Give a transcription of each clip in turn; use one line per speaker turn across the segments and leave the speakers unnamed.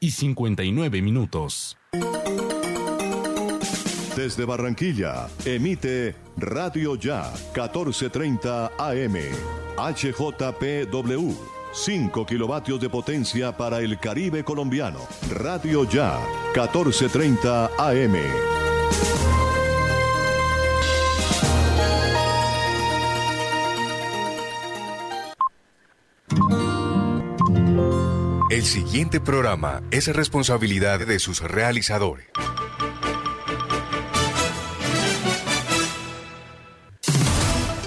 y 59 minutos.
Desde Barranquilla, emite Radio Ya 1430 AM, HJPW, 5 kilovatios de potencia para el Caribe colombiano. Radio Ya 1430 AM.
Siguiente programa es responsabilidad de sus realizadores.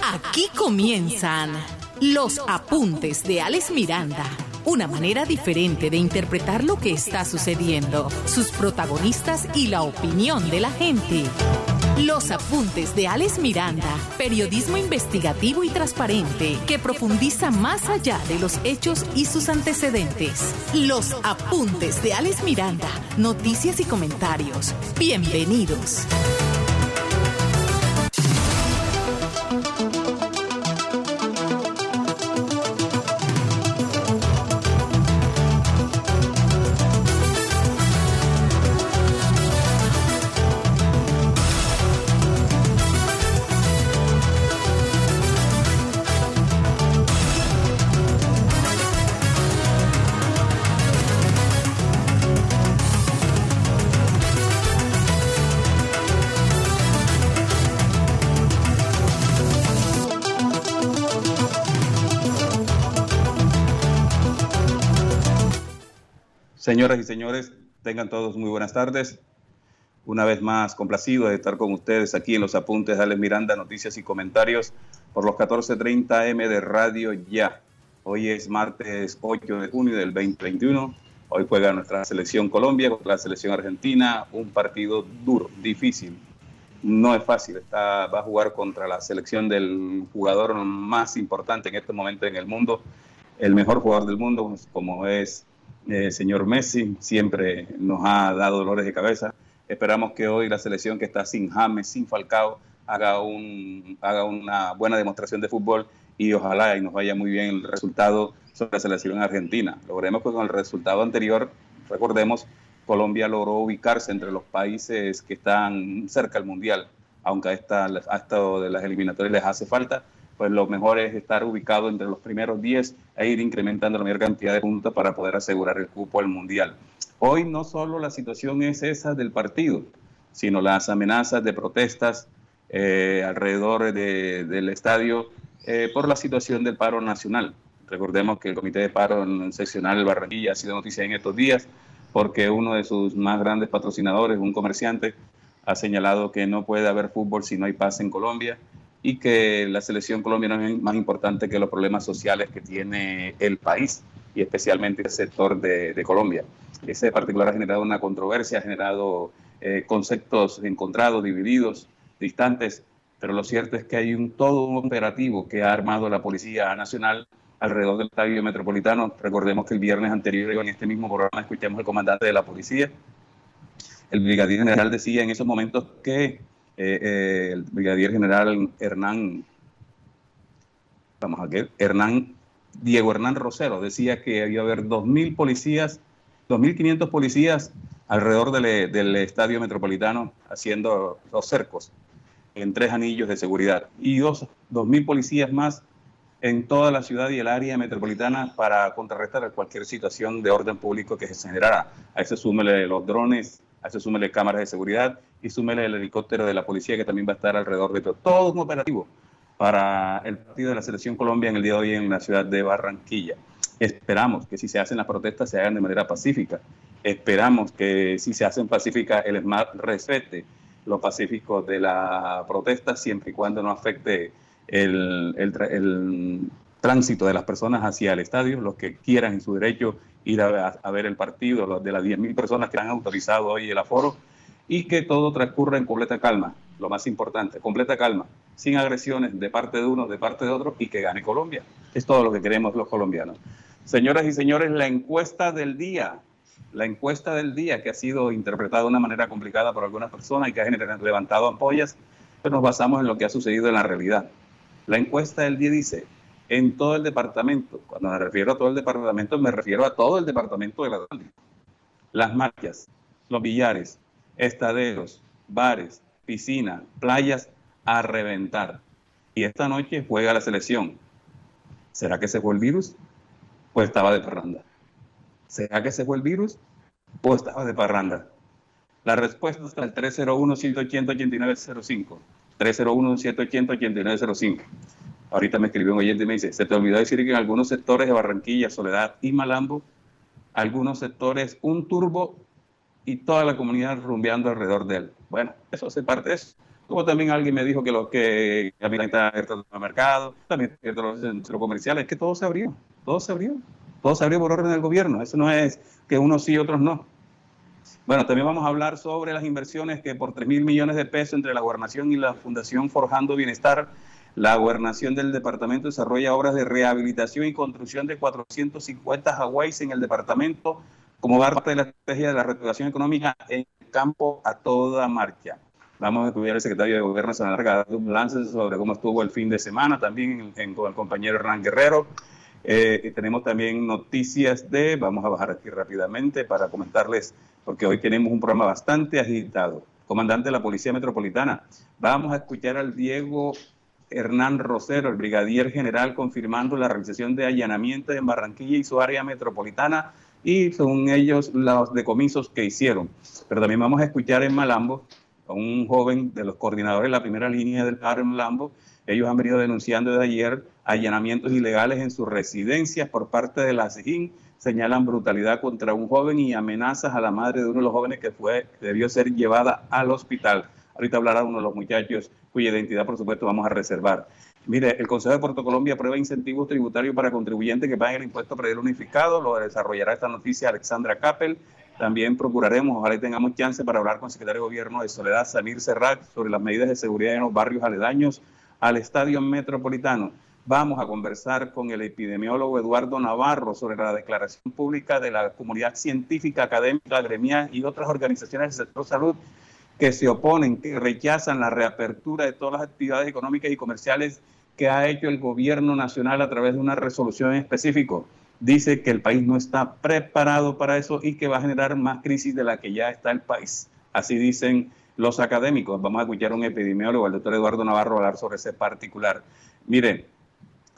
Aquí comienzan los apuntes de Alex Miranda. Una manera diferente de interpretar lo que está sucediendo, sus protagonistas y la opinión de la gente. Los apuntes de Alex Miranda, periodismo investigativo y transparente que profundiza más allá de los hechos y sus antecedentes. Los apuntes de Alex Miranda, noticias y comentarios. Bienvenidos.
Señoras y señores, tengan todos muy buenas tardes. Una vez más, complacido de estar con ustedes aquí en los apuntes de Alex Miranda, noticias y comentarios por los 14:30 M de Radio Ya. Hoy es martes 8 de junio del 2021. Hoy juega nuestra selección Colombia contra la selección Argentina. Un partido duro, difícil. No es fácil. Está, va a jugar contra la selección del jugador más importante en este momento en el mundo, el mejor jugador del mundo, como es el señor Messi, siempre nos ha dado dolores de cabeza. Esperamos que hoy la selección que está sin James, sin Falcao, haga una buena demostración de fútbol y ojalá y nos vaya muy bien el resultado sobre la selección argentina. Logremos que con el resultado anterior, recordemos, Colombia logró ubicarse entre los países que están cerca del Mundial, aunque a, esta, a esto de las eliminatorias les hace falta, pues lo mejor es estar ubicado entre los primeros 10 e ir incrementando la mayor cantidad de puntos para poder asegurar el cupo al Mundial. Hoy no solo la situación es esa del partido, sino las amenazas de protestas eh, alrededor de, del estadio eh, por la situación del paro nacional. Recordemos que el Comité de Paro Seccional Barranquilla ha sido noticia en estos días porque uno de sus más grandes patrocinadores, un comerciante, ha señalado que no puede haber fútbol si no hay paz en Colombia y que la selección colombiana es más importante que los problemas sociales que tiene el país y especialmente el sector de, Colombia. Ese particular ha generado una controversia, ha generado eh, conceptos encontrados, divididos, distantes, pero lo cierto es que hay un todo un operativo que ha armado la Policía Nacional alrededor del estadio metropolitano. Recordemos que el viernes anterior en este mismo programa escuchamos al comandante de la policía. El brigadier general decía en esos momentos que eh, eh, el brigadier general Hernán, vamos a ver, Hernán, Diego Hernán Rosero decía que había haber 2.000 policías, 2.500 policías alrededor del, del, estadio metropolitano haciendo los cercos en tres anillos de seguridad y dos, 2.000 policías más en toda la ciudad y el área metropolitana para contrarrestar cualquier situación de orden público que se generara. A eso súmele los drones, a eso súmele cámaras de seguridad y súmele el helicóptero de la policía que también va a estar alrededor de todo. Un operativo para el partido de la Selección Colombia en el día de hoy en la ciudad de Barranquilla. Esperamos que si se hacen las protestas se hagan de manera pacífica. Esperamos que si se hacen pacíficas el SMART respete lo pacífico de la protesta siempre y cuando no afecte el, tránsito de las personas hacia el estadio, los que quieran en su derecho ir a, a ver el partido, de las 10.000 personas que han autorizado hoy el aforo, y que todo transcurra en completa calma, lo más importante, completa calma, sin agresiones de parte de uno, de parte de otro y que gane Colombia. Es todo lo que queremos los colombianos. Señoras y señores, la encuesta del día, la encuesta del día que ha sido interpretada de una manera complicada por algunas personas y que ha levantado ampollas, pero nos basamos en lo que ha sucedido en la realidad. La encuesta del día dice, en todo el departamento, cuando me refiero a todo el departamento, me refiero a todo el departamento de la las marchas, los billares, estaderos, bares, piscinas, playas a reventar. Y esta noche juega la selección. ¿Será que se fue el virus? Pues estaba de parranda. ¿Será que se fue el virus? ¿O estaba de parranda? La respuesta está el 301-180-8905. 301-180-8905. Ahorita me escribió un oyente y me dice, se te olvidó decir que en algunos sectores de Barranquilla, Soledad y Malambo, algunos sectores un turbo y toda la comunidad rumbeando alrededor de él. Bueno, eso hace parte de eso. Como también alguien me dijo que los que también están abiertos los mercados, también los centros comerciales, que todo se abrió, todo se abrió, todo se abrió por orden del gobierno. Eso no es que unos sí y otros no. Bueno, también vamos a hablar sobre las inversiones que por 3 mil millones de pesos entre la gobernación y la Fundación Forjando Bienestar, la gobernación del departamento desarrolla obras de rehabilitación y construcción de 450 Hawái en el departamento como parte de la estrategia de la reactivación económica en el campo a toda marcha. Vamos a estudiar el secretario de Gobierno Nacional un balance sobre cómo estuvo el fin de semana, también con el compañero Hernán Guerrero. Eh, tenemos también noticias de, vamos a bajar aquí rápidamente para comentarles, porque hoy tenemos un programa bastante agitado. Comandante de la Policía Metropolitana, vamos a escuchar al Diego Hernán Rosero, el brigadier general, confirmando la realización de allanamientos en Barranquilla y su área metropolitana y según ellos los decomisos que hicieron. Pero también vamos a escuchar en Malambo a un joven de los coordinadores de la primera línea del en Malambo. Ellos han venido denunciando desde ayer allanamientos ilegales en sus residencias por parte de la SIGIN. Señalan brutalidad contra un joven y amenazas a la madre de uno de los jóvenes que fue debió ser llevada al hospital. Ahorita hablará uno de los muchachos cuya identidad, por supuesto, vamos a reservar. Mire, el Consejo de Puerto Colombia aprueba incentivos tributarios para contribuyentes que paguen el impuesto predial unificado. Lo desarrollará esta noticia Alexandra Capel. También procuraremos, ojalá tengamos chance para hablar con el secretario de Gobierno de Soledad, Samir Serrat, sobre las medidas de seguridad en los barrios aledaños al estadio metropolitano. Vamos a conversar con el epidemiólogo Eduardo Navarro sobre la declaración pública de la comunidad científica, académica, gremial y otras organizaciones del sector salud que se oponen, que rechazan la reapertura de todas las actividades económicas y comerciales que ha hecho el gobierno nacional a través de una resolución específica. Dice que el país no está preparado para eso y que va a generar más crisis de la que ya está el país. Así dicen los académicos. Vamos a escuchar a un epidemiólogo, el doctor Eduardo Navarro, hablar sobre ese particular. Miren,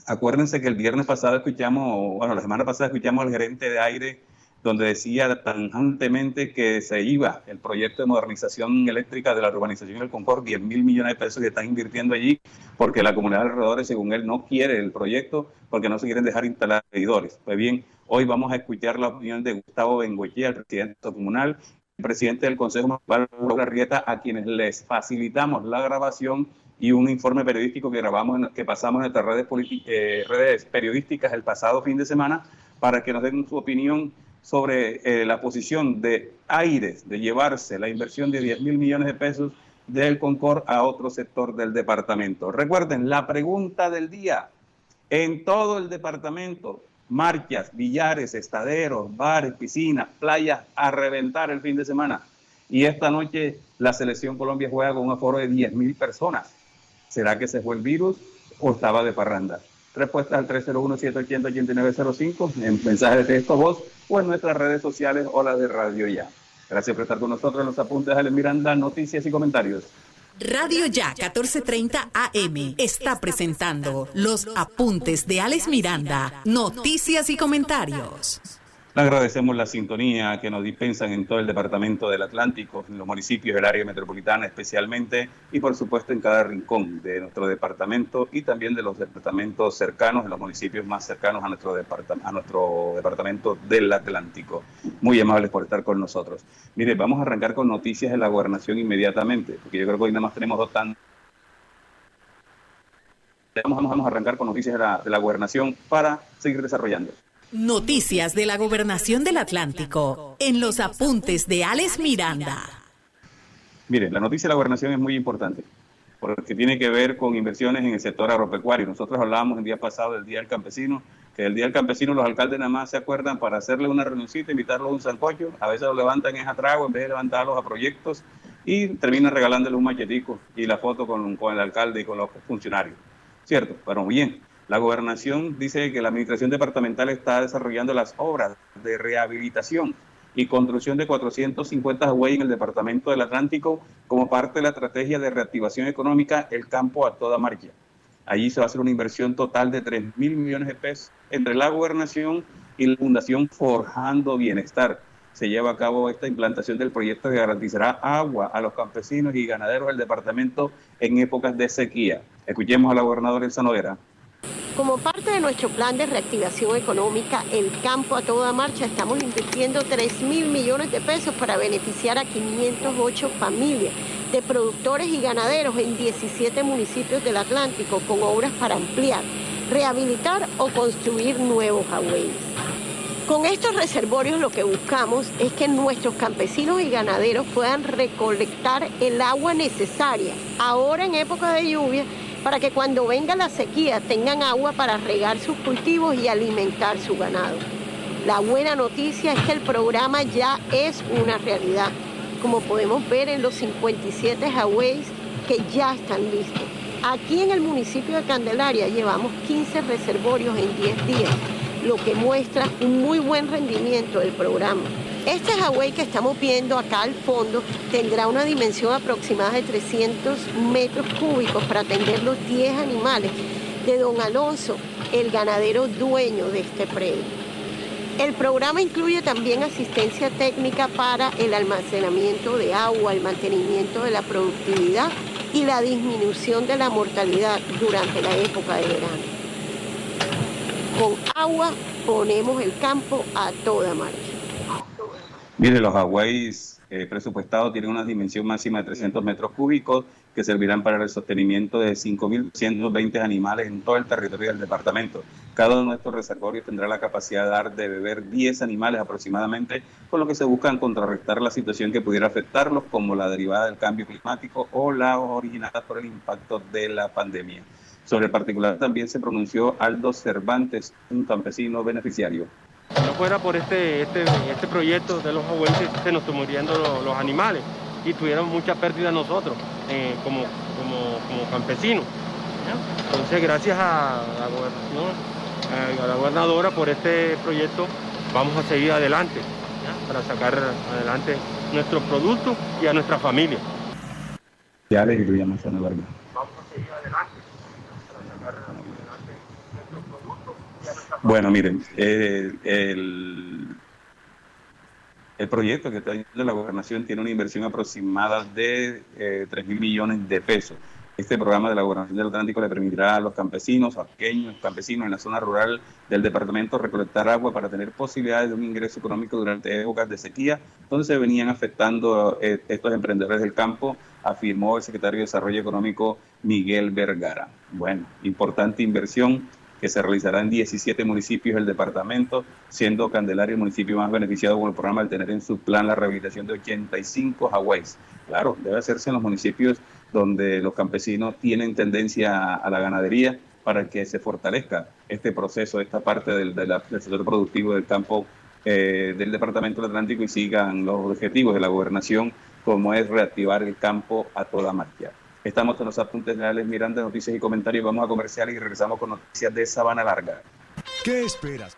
acuérdense que el viernes pasado escuchamos, bueno, la semana pasada escuchamos al gerente de aire donde decía tangentemente que se iba el proyecto de modernización eléctrica de la urbanización del Concord, 10 mil millones de pesos que están invirtiendo allí, porque la comunidad de alrededores, según él, no quiere el proyecto porque no se quieren dejar instalar medidores. Pues bien, hoy vamos a escuchar la opinión de Gustavo Bengochea, el presidente comunal, el presidente del Consejo Municipal, Rieta, a quienes les facilitamos la grabación y un informe periodístico que grabamos, que pasamos en nuestras redes, eh, redes periodísticas el pasado fin de semana, para que nos den su opinión sobre eh, la posición de Aires de llevarse la inversión de 10 mil millones de pesos del Concord a otro sector del departamento. Recuerden, la pregunta del día, en todo el departamento, marchas, billares, estaderos, bares, piscinas, playas, a reventar el fin de semana. Y esta noche la selección Colombia juega con un aforo de 10 mil personas. ¿Será que se fue el virus o estaba de parranda? Respuesta al 301-780-8905 en mensaje de texto voz o en nuestras redes sociales o la de Radio Ya. Gracias por estar con nosotros en los apuntes de Miranda, noticias y comentarios.
Radio Ya 1430 AM está presentando los apuntes de Alex Miranda, noticias y comentarios.
Le agradecemos la sintonía que nos dispensan en todo el departamento del Atlántico, en los municipios del área metropolitana especialmente, y por supuesto en cada rincón de nuestro departamento y también de los departamentos cercanos, en los municipios más cercanos a nuestro, departamento del Atlántico. Muy amables por estar con nosotros. Mire, vamos a arrancar con noticias de la gobernación inmediatamente, porque yo creo que hoy nada más tenemos dos tan... Vamos, vamos a arrancar con noticias de la, de la gobernación para seguir desarrollando.
Noticias de la Gobernación del Atlántico en los apuntes de Alex Miranda.
Mire, la noticia de la gobernación es muy importante porque tiene que ver con inversiones en el sector agropecuario. Nosotros hablábamos el día pasado del Día del Campesino, que el Día del Campesino los alcaldes nada más se acuerdan para hacerle una reunioncita, invitarlos a un sancocho, a veces lo levantan en atrago en vez de levantarlos a proyectos y terminan regalándole un machetico y la foto con, con el alcalde y con los funcionarios. ¿Cierto? Pero bien, la gobernación dice que la administración departamental está desarrollando las obras de rehabilitación y construcción de 450 Huawei en el departamento del Atlántico como parte de la estrategia de reactivación económica El Campo a toda marcha. Allí se va a hacer una inversión total de 3 mil millones de pesos entre la gobernación y la Fundación Forjando Bienestar. Se lleva a cabo esta implantación del proyecto que garantizará agua a los campesinos y ganaderos del departamento en épocas de sequía. Escuchemos a la gobernadora Elsa Noguera.
Como parte de nuestro plan de reactivación económica, el campo a toda marcha, estamos invirtiendo 3 mil millones de pesos para beneficiar a 508 familias de productores y ganaderos en 17 municipios del Atlántico con obras para ampliar, rehabilitar o construir nuevos agüeyes. Con estos reservorios lo que buscamos es que nuestros campesinos y ganaderos puedan recolectar el agua necesaria ahora en época de lluvia para que cuando venga la sequía tengan agua para regar sus cultivos y alimentar su ganado. La buena noticia es que el programa ya es una realidad, como podemos ver en los 57 Huaweis que ya están listos. Aquí en el municipio de Candelaria llevamos 15 reservorios en 10 días, lo que muestra un muy buen rendimiento del programa. Este Huawei que estamos viendo acá al fondo tendrá una dimensión aproximada de 300 metros cúbicos para atender los 10 animales de don Alonso, el ganadero dueño de este predio. El programa incluye también asistencia técnica para el almacenamiento de agua, el mantenimiento de la productividad y la disminución de la mortalidad durante la época de verano. Con agua ponemos el campo a toda marcha.
Mire, los Hawái eh, presupuestados tienen una dimensión máxima de 300 metros cúbicos que servirán para el sostenimiento de 5.120 animales en todo el territorio del departamento. Cada uno de estos reservorios tendrá la capacidad de dar de beber 10 animales aproximadamente, con lo que se busca contrarrestar la situación que pudiera afectarlos, como la derivada del cambio climático o la originada por el impacto de la pandemia. Sobre el particular también se pronunció Aldo Cervantes, un campesino beneficiario.
Si no fuera por este, este, este proyecto de los abuelos, se nos están los, los, animales y tuviéramos mucha pérdida nosotros eh, como, como, campesinos. Entonces, gracias a la, gobernadora por este proyecto, vamos a seguir adelante para sacar adelante nuestros productos y a nuestra familia
Vamos a seguir adelante. Bueno, miren, eh, el, proyecto que está de la gobernación tiene una inversión aproximada de eh, 3 mil millones de pesos. Este programa de la gobernación del Atlántico le permitirá a los campesinos, a pequeños campesinos en la zona rural del departamento recolectar agua para tener posibilidades de un ingreso económico durante épocas de sequía, donde se venían afectando eh, estos emprendedores del campo, afirmó el secretario de Desarrollo Económico Miguel Vergara. Bueno, importante inversión que se realizará en 17 municipios del departamento, siendo Candelaria el municipio más beneficiado con el programa al tener en su plan la rehabilitación de 85 Hawáis. Claro, debe hacerse en los municipios donde los campesinos tienen tendencia a la ganadería para que se fortalezca este proceso, esta parte del, del sector productivo del campo eh, del Departamento del Atlántico y sigan los objetivos de la gobernación, como es reactivar el campo a toda marcha. Estamos en los apuntes generales Miranda, noticias y comentarios. Vamos a comercial y regresamos con noticias de Sabana Larga.
¿Qué esperas?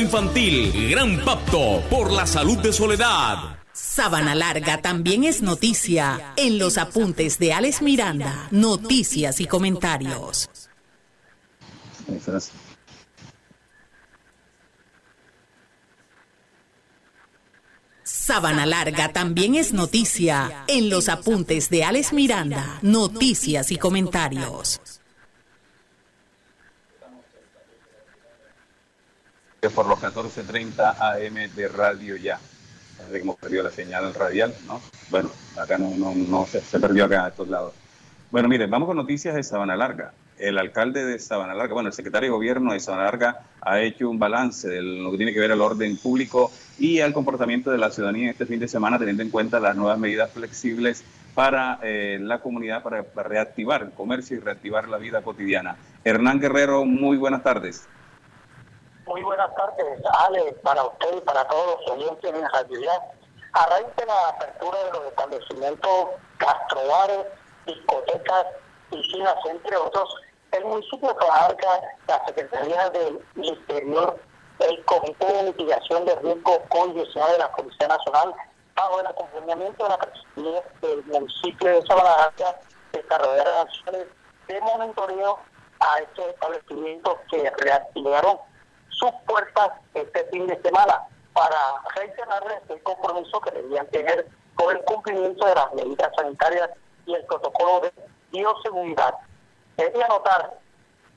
Infantil infantil. Gran pacto por la salud de Soledad.
Sábana Larga también es noticia en los apuntes de Alex Miranda, noticias y comentarios. Sabana Larga también es noticia en los apuntes de Alex Miranda, noticias y comentarios.
Por los 14.30 AM de Radio Ya. Parece que hemos perdido la señal radial, ¿no? Bueno, acá no, se perdió acá a estos lados. Bueno, miren, vamos con noticias de Sabana Larga el alcalde de Sabana Larga, bueno, el secretario de gobierno de Sabana Larga ha hecho un balance de lo que tiene que ver al orden público y al comportamiento de la ciudadanía este fin de semana, teniendo en cuenta las nuevas medidas flexibles para eh, la comunidad, para, reactivar el comercio y reactivar la vida cotidiana. Hernán Guerrero, muy buenas tardes.
Muy buenas tardes, Ale, para usted y para todos los oyentes en realidad. A raíz de la apertura de los establecimientos gastrobares, discotecas, piscinas, entre otros, el municipio Cajamarca, la Secretaría del Interior, el Comité de Mitigación de Riesgo con de la Policía Nacional, bajo el acompañamiento de la Presidencia del municipio de Sabana desarrollaron acciones de monitoreo a estos establecimientos que reactivaron sus puertas este fin de semana para reiterarles el compromiso que debían tener con el cumplimiento de las medidas sanitarias y el protocolo de bioseguridad. Quería notar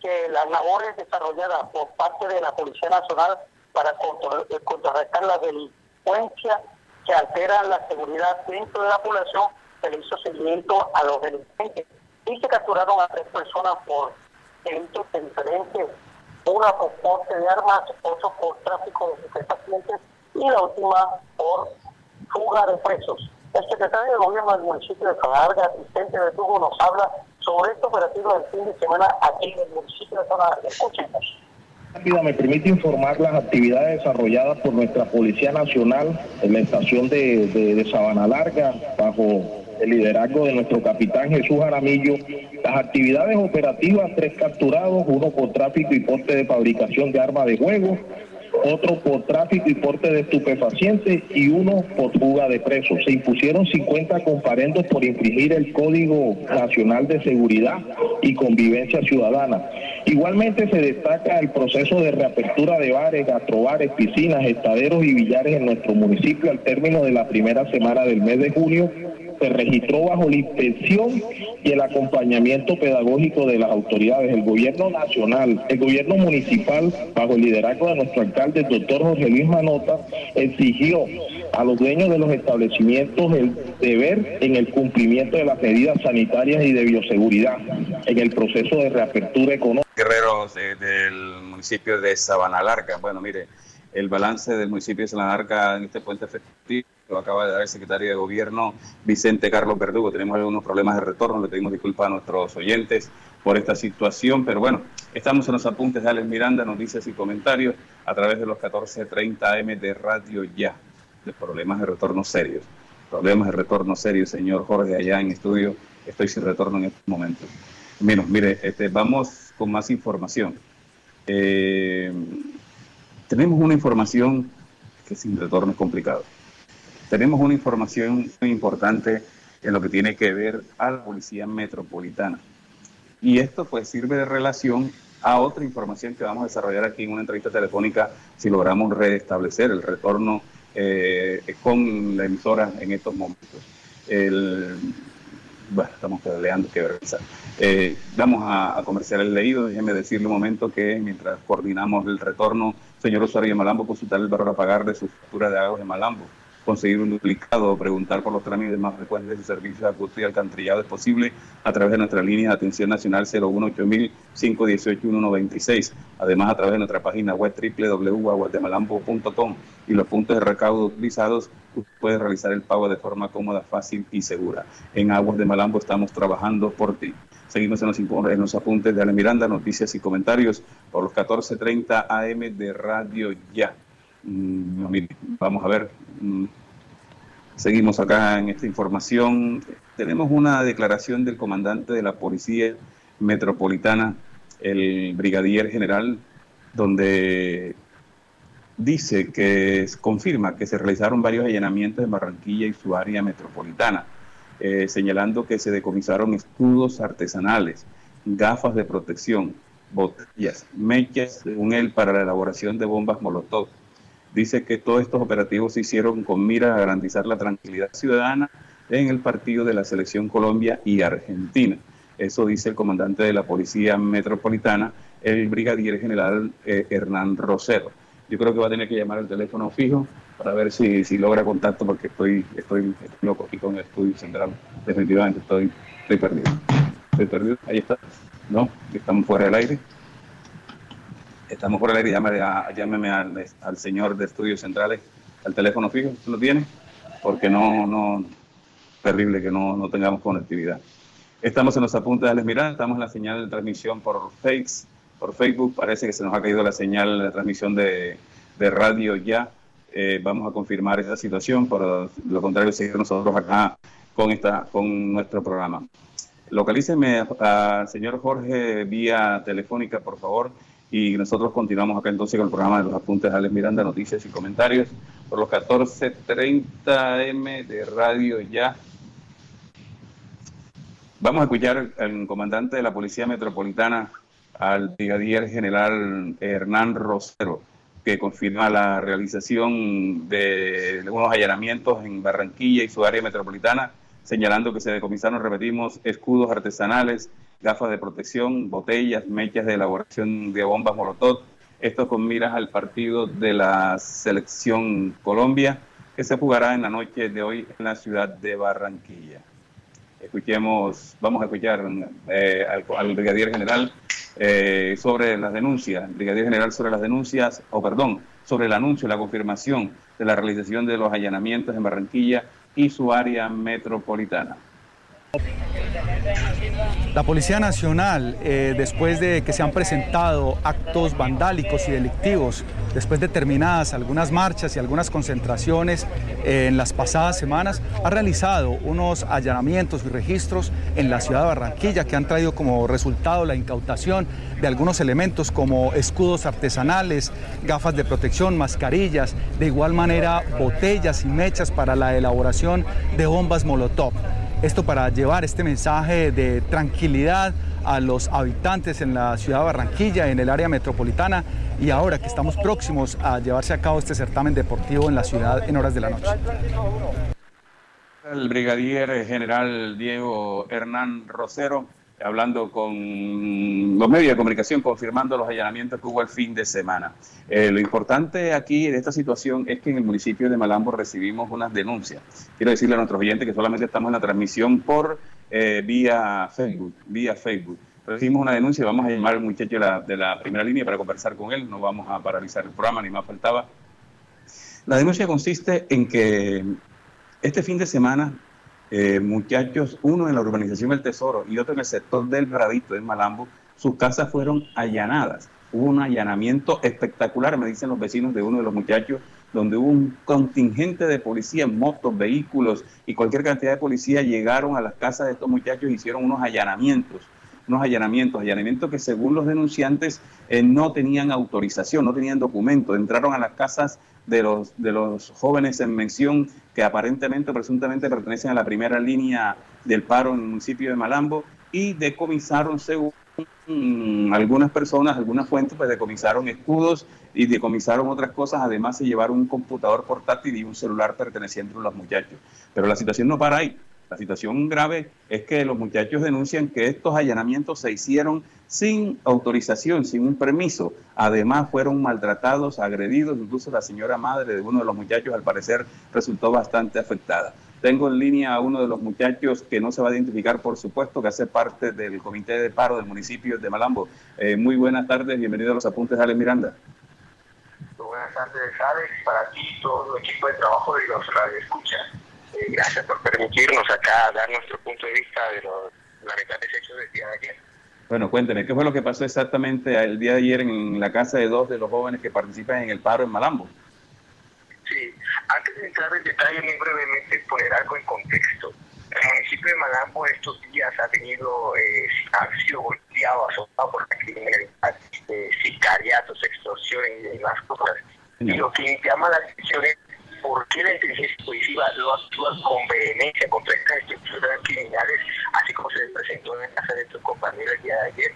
que las labores desarrolladas por parte de la Policía Nacional para eh, contrarrestar la delincuencia que alteran la seguridad dentro de la población, se le hizo seguimiento a los delincuentes y se capturaron a tres personas por delitos diferentes, una por porte de armas, otro por tráfico de pacientes y la última por fuga de presos. El secretario de Gobierno del municipio de Calarga, Vicente de Tugo, nos habla sobre este operativo del fin de semana aquí en el municipio de Calarga. Escúchenos.
Me permite informar las actividades desarrolladas por nuestra Policía Nacional en la estación de, de, Sabana Larga, bajo el liderazgo de nuestro capitán Jesús Aramillo. Las actividades operativas, tres capturados, uno por tráfico y porte de fabricación de armas de juego, otro por tráfico y porte de estupefacientes y uno por fuga de presos. Se impusieron 50 comparendos por infringir el Código Nacional de Seguridad y Convivencia Ciudadana. Igualmente se destaca el proceso de reapertura de bares, gastrobares, piscinas, estaderos y billares en nuestro municipio al término de la primera semana del mes de junio. Se registró bajo la inspección y el acompañamiento pedagógico de las autoridades, el gobierno nacional, el gobierno municipal, bajo el liderazgo de nuestro alcalde, el doctor José Luis Manota, exigió a los dueños de los establecimientos el deber en el cumplimiento de las medidas sanitarias y de bioseguridad en el proceso de reapertura económica.
Guerreros eh, del municipio de Sabana Larga. Bueno, mire, el balance del municipio de Sabana Larga en este puente efectivo lo acaba de dar el secretario de Gobierno, Vicente Carlos Verdugo. Tenemos algunos problemas de retorno, le pedimos disculpas a nuestros oyentes por esta situación, pero bueno, estamos en los apuntes de Alex Miranda, noticias y comentarios a través de los 14.30 AM de Radio Ya, de problemas de retorno serios. Problemas de retorno serios, señor Jorge, allá en estudio, estoy sin retorno en este momento. Menos, mire, este, vamos con más información. Eh, tenemos una información que sin retorno es complicado tenemos una información muy importante en lo que tiene que ver a la Policía Metropolitana. Y esto pues sirve de relación a otra información que vamos a desarrollar aquí en una entrevista telefónica si logramos restablecer el retorno eh, con la emisora en estos momentos. bueno, estamos peleando, qué vergüenza. Eh, vamos a, a comerciar el leído. Déjeme decirle un momento que mientras coordinamos el retorno, señor usuario de Malambo, consultar el valor a pagar de su factura de agua de Malambo conseguir un duplicado, preguntar por los trámites más frecuentes de su servicio de acueducto y alcantarillado es posible a través de nuestra línea de atención nacional 018-518-1126. Además, a través de nuestra página web www.aguasdemalambo.com y los puntos de recaudo utilizados, puedes realizar el pago de forma cómoda, fácil y segura. En Aguas de Malambo estamos trabajando por ti. Seguimos en los apuntes de Ale Miranda, noticias y comentarios por los 14.30 AM de Radio Ya. Mm, vamos a ver, mm, seguimos acá en esta información. Tenemos una declaración del comandante de la Policía Metropolitana, el brigadier general, donde dice que confirma que se realizaron varios allanamientos en Barranquilla y su área metropolitana, eh, señalando que se decomisaron escudos artesanales, gafas de protección, botellas, mechas, según él, para la elaboración de bombas Molotov dice que todos estos operativos se hicieron con mira a garantizar la tranquilidad ciudadana en el partido de la selección Colombia y Argentina. Eso dice el comandante de la Policía Metropolitana, el brigadier general eh, Hernán Rosero. Yo creo que va a tener que llamar al teléfono fijo para ver si, si logra contacto porque estoy, estoy, loco aquí con el estudio central. Definitivamente estoy, estoy perdido. Estoy perdido. Ahí está. No, estamos fuera del aire. Estamos fuera del aire. Llámeme al, señor de estudios centrales al teléfono fijo. ¿Lo tiene? Porque no, no, terrible que no, no tengamos conectividad. Estamos en los apuntes de Alex Miranda, estamos en la señal de transmisión por Fakes, por Facebook. Parece que se nos ha caído la señal de transmisión de, de radio ya. Eh, vamos a confirmar esta situación, por lo contrario, seguir nosotros acá con, esta, con nuestro programa. Localíceme al señor Jorge vía telefónica, por favor, y nosotros continuamos acá entonces con el programa de los apuntes de Alex Miranda, noticias y comentarios por los 14.30 M de Radio Ya. Vamos a escuchar al comandante de la Policía Metropolitana, al brigadier general Hernán Rosero, que confirma la realización de unos allanamientos en Barranquilla y su área metropolitana, señalando que se decomisaron, repetimos, escudos artesanales, gafas de protección, botellas, mechas de elaboración de bombas molotov, esto con miras al partido de la selección Colombia, que se jugará en la noche de hoy en la ciudad de Barranquilla escuchemos, vamos a escuchar eh, al, brigadier general eh, sobre las denuncias, brigadier general sobre las denuncias, o perdón, sobre el anuncio, la confirmación de la realización de los allanamientos en Barranquilla y su área metropolitana.
La Policía Nacional, eh, después de que se han presentado actos vandálicos y delictivos, después de terminadas algunas marchas y algunas concentraciones eh, en las pasadas semanas, ha realizado unos allanamientos y registros en la ciudad de Barranquilla que han traído como resultado la incautación de algunos elementos como escudos artesanales, gafas de protección, mascarillas, de igual manera botellas y mechas para la elaboración de bombas Molotov. Esto para llevar este mensaje de tranquilidad a los habitantes en la ciudad de Barranquilla, en el área metropolitana y ahora que estamos próximos a llevarse a cabo este certamen deportivo en la ciudad en horas de la noche.
El brigadier general Diego Hernán Rosero hablando con los medios de comunicación, confirmando los allanamientos que hubo el fin de semana. Eh, lo importante aquí de esta situación es que en el municipio de Malambo recibimos unas denuncias. Quiero decirle a nuestros oyentes que solamente estamos en la transmisión por eh, vía Facebook, vía Facebook. Recibimos una denuncia y vamos a llamar al muchacho de la, de la primera línea para conversar con él. No vamos a paralizar el programa, ni más faltaba. La denuncia consiste en que este fin de semana eh, muchachos, uno en la urbanización del Tesoro y otro en el sector del Bravito, del Malambo, sus casas fueron allanadas. Hubo un allanamiento espectacular, me dicen los vecinos de uno de los muchachos, donde hubo un contingente de policía motos, vehículos y cualquier cantidad de policía llegaron a las casas de estos muchachos y hicieron unos allanamientos unos allanamientos, allanamientos que según los denunciantes eh, no tenían autorización, no tenían documento, entraron a las casas de los, de los jóvenes en mención que aparentemente, presuntamente pertenecen a la primera línea del paro en el municipio de Malambo y decomisaron, según algunas personas, algunas fuentes, pues decomisaron escudos y decomisaron otras cosas. Además, se llevaron un computador portátil y un celular perteneciente a los muchachos. Pero la situación no para ahí. La situación grave es que los muchachos denuncian que estos allanamientos se hicieron sin autorización, sin un permiso. Además, fueron maltratados, agredidos. Incluso la señora madre de uno de los muchachos, al parecer, resultó bastante afectada. Tengo en línea a uno de los muchachos que no se va a identificar, por supuesto, que hace parte del comité de paro del municipio de Malambo. Eh, muy buenas tardes, bienvenido a los apuntes de Ale Miranda.
Buenas tardes, Alex, para ti, todo el equipo de trabajo de los radioescuchas. Eh, gracias por permitirnos acá dar nuestro punto de vista de los lamentables hechos del día de ayer.
Bueno, cuénteme, ¿qué fue lo que pasó exactamente el día de ayer en la casa de dos de los jóvenes que participan en el paro en Malambo?
Sí, antes de entrar en detalle, muy brevemente poner algo en contexto. El municipio de Malambo estos días ha tenido, eh, ha sido golpeado, azotado por la criminalidad, eh, sicariatos, extorsiones y demás cosas. Y lo que llama la atención es por qué la inteligencia policiva no actúa con vehemencia contra estas estructuras criminales, así como se presentó en la casa de tu compañero el día de ayer.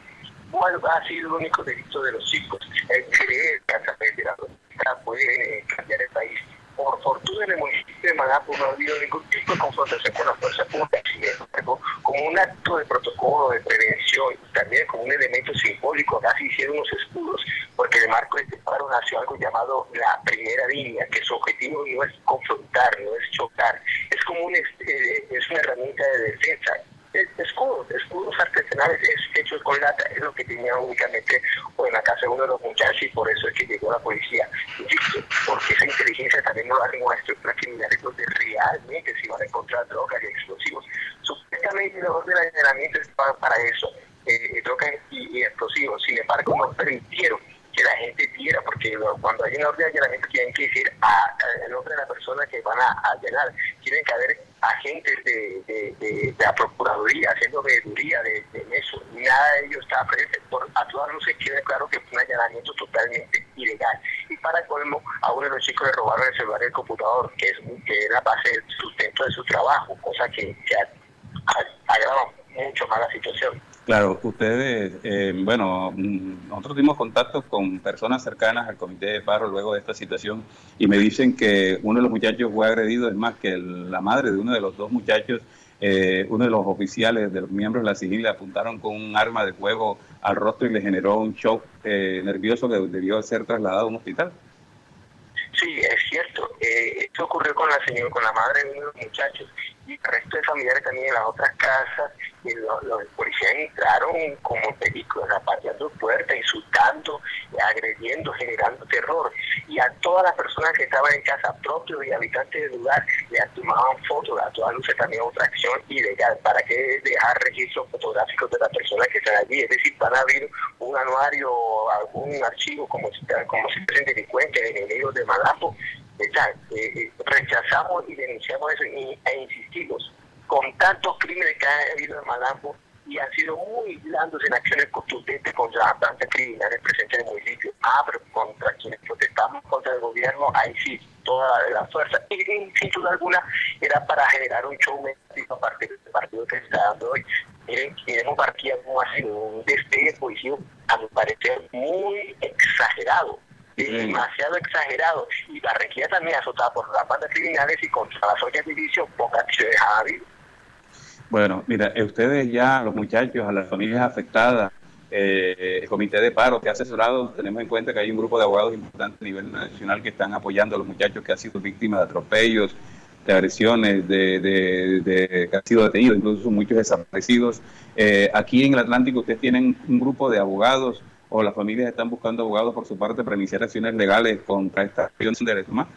¿Cuál ha sido el único delito de los chicos? El creer que a través de la amistad puede cambiar el país. Por fortuna en el municipio de Manapo no ha habido ningún tipo de confrontación con la fuerza pública, como un acto de protocolo, de prevención, también como un elemento simbólico, acá se hicieron unos escudos, porque el marco de este paro nació algo llamado la primera línea, que su objetivo no es confrontar, no es chocar, es como un, es una herramienta de defensa escudos, escudos artesanales hechos con lata, es lo que tenía únicamente en la casa de uno de los muchachos y por eso es que llegó la policía. Porque esa inteligencia también no la tengo a estructuras criminales donde realmente se iban a encontrar drogas y explosivos. Supuestamente los orden de allanamiento estaban para eso, eh, drogas y, explosivos, sin embargo no permitieron que la gente viera, porque cuando hay una orden de allanamiento tienen que decir a, el nombre de la persona que van a allanar, tienen que haber agentes de, de, la Procuraduría haciendo veeduría de, eso. Nada de ello estaba presente. Por, a todas luces queda claro que fue un allanamiento totalmente ilegal. Y para colmo, a uno de los chicos le robaron el celular y el computador, que es que era base del sustento de su trabajo, cosa que, que agrava mucho más la situación.
Claro, ustedes, eh, bueno, mm, nosotros tuvimos contacto con personas cercanas al comité de paro luego de esta situación y me dicen que uno de los muchachos fue agredido, es más que la madre de uno de los dos muchachos, eh, uno de los oficiales, de los miembros de la CIGIL, le apuntaron con un arma de fuego al rostro y le generó un shock eh, nervioso que debió ser trasladado a un hospital.
Sí, es cierto. esto ocurrió con la señora, con la madre de uno de los muchachos resto de familiares también en las otras casas los, policías entraron como películas, pateando puertas, insultando, agrediendo, generando terror. Y a todas las personas que estaban en casa, propios y habitantes del lugar, le tomaban fotos, a todas luces también otra acción ilegal. ¿Para qué dejar registros fotográficos de las personas que están allí? Es decir, van a abrir un anuario o algún archivo como si, como si fuesen delincuentes, enemigos de Malapo. Eh, eh, rechazamos y denunciamos eso e insistimos con tantos crímenes que ha habido en Malambo y han sido muy blandos en acciones contundentes contra las criminales presentes en el municipio. Ah, contra quienes protestamos contra el gobierno, ahí sí, toda la fuerza. Y sin duda alguna era para generar un show mediático a partir del partido que se está dando hoy. Miren, queremos partir como ha sido un despegue policía, a mi parecer, muy exagerado demasiado exagerado y la requía también azotada por las bandas criminales y contra las ollas de vicio poca acción ha habido.
Bueno, mira, eh, ustedes ya, los muchachos, a las familias afectadas, eh, el comité de paro que ha asesorado, tenemos en cuenta que hay un grupo de abogados importantes a nivel nacional que están apoyando a los muchachos que han sido víctimas de atropellos, de agresiones, de, de, que han sido detenidos, incluso muchos desaparecidos. Eh, aquí en el Atlántico ustedes tienen un grupo de abogados o las familias están buscando abogados por su parte para iniciar acciones legales contra esta acción de derechos humanos.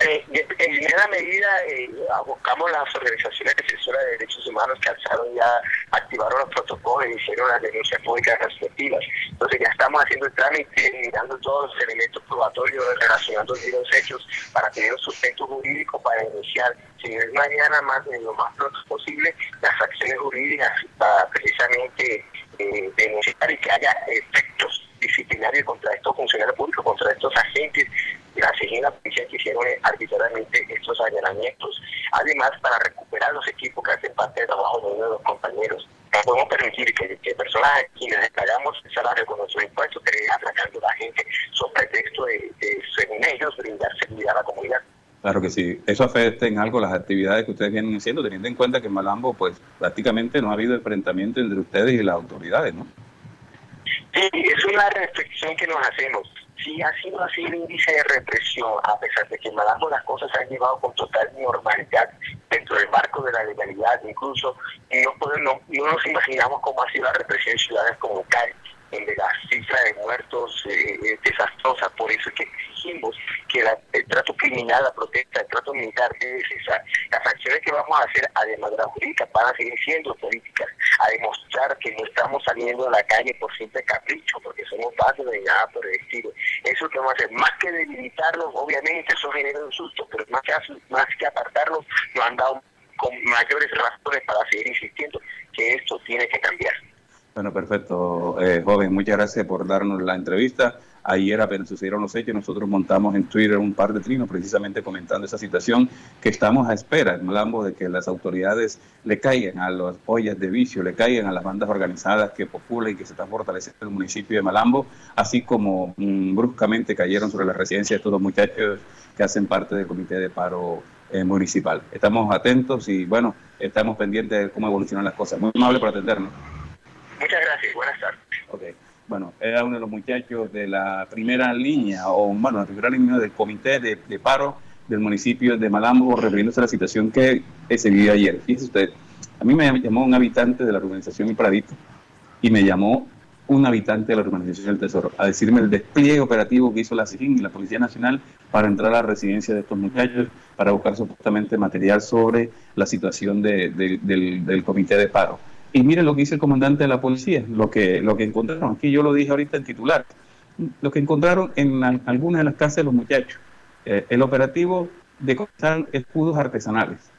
Eh, en primera medida eh, buscamos las organizaciones defensoras de derechos humanos que alzaron ya, activaron los protocolos y hicieron las denuncias públicas respectivas. Entonces ya estamos haciendo el trámite, mirando todos los elementos probatorios, relacionando los hechos para tener un sustento jurídico para iniciar, si es mañana, más de lo más pronto posible, las acciones jurídicas para precisamente eh, denunciar y que haya efectos disciplinarios contra estos funcionarios públicos, contra estos agentes de la la policía que hicieron arbitrariamente estos allanamientos. Además, para recuperar los equipos que hacen parte del trabajo de uno de los compañeros. No podemos permitir que, personas quienes desplegamos salario con nuestros impuestos estén atracando a la gente sobre pretexto de, de, según ellos, brindar seguridad a la comunidad.
Claro que sí. Eso afecta en algo las actividades que ustedes vienen haciendo, teniendo en cuenta que en Malambo, pues prácticamente no ha habido enfrentamiento entre ustedes y las autoridades, ¿no?
Sí, es una reflexión que nos hacemos. Si ha sido así el índice de represión, a pesar de que en Malambo las cosas se han llevado con total normalidad dentro del marco de la legalidad, incluso no, podemos, no, nos imaginamos cómo ha sido la represión en ciudades como Cali donde la cifra de muertos eh, es desastrosa. Por eso es que exigimos que el trato criminal, la protesta, el trato militar debe cesar. Las acciones que vamos a hacer, además de la jurídica, van a seguir siendo políticas, a demostrar que no estamos saliendo a la calle por simple capricho, porque somos parte de nada por el estilo. Eso que vamos a hacer, más que debilitarlos, obviamente eso genera un susto, pero más que, más que apartarlos, nos han dado con mayores razones para seguir insistiendo que esto tiene que cambiar.
Bueno, perfecto, eh, joven. Muchas gracias por darnos la entrevista. Ayer apenas sucedieron los hechos, nosotros montamos en Twitter un par de trinos precisamente comentando esa situación que estamos a espera en Malambo de que las autoridades le caigan a las ollas de vicio, le caigan a las bandas organizadas que populan y que se están fortaleciendo en el municipio de Malambo, así como mm, bruscamente cayeron sobre la residencia de estos dos muchachos que hacen parte del comité de paro eh, municipal. Estamos atentos y bueno, estamos pendientes de cómo evolucionan las cosas. Muy amable por atendernos.
Muchas gracias, buenas tardes.
Okay bueno, era uno de los muchachos de la primera línea, o bueno, la primera línea del comité de, paro del municipio de Malambo, refiriéndose a la situación que se vivió ayer. Fíjese usted, a mí me llamó un habitante de la urbanización El Pradito y me llamó un habitante de la urbanización del Tesoro a decirme el despliegue operativo que hizo la SIGIN y la Policía Nacional para entrar a la residencia de estos muchachos para buscar supuestamente material sobre la situación del, del comité de paro. Y miren lo que dice el comandante de la policía, lo que, lo que encontraron. Aquí yo lo dije ahorita en titular. Lo que encontraron en algunas de las casas de los muchachos. Eh, el operativo de escudos artesanales.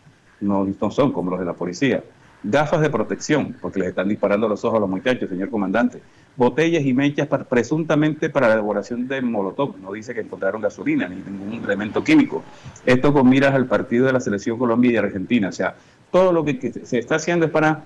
No, no son como los de la policía. Gafas de protección, porque les están disparando los ojos a los muchachos, señor comandante. Botellas y mechas presuntamente para la elaboración de molotov. No dice que encontraron gasolina ni ningún elemento químico. Esto con miras al partido de la selección Colombia y Argentina. O sea, todo lo que se está haciendo es para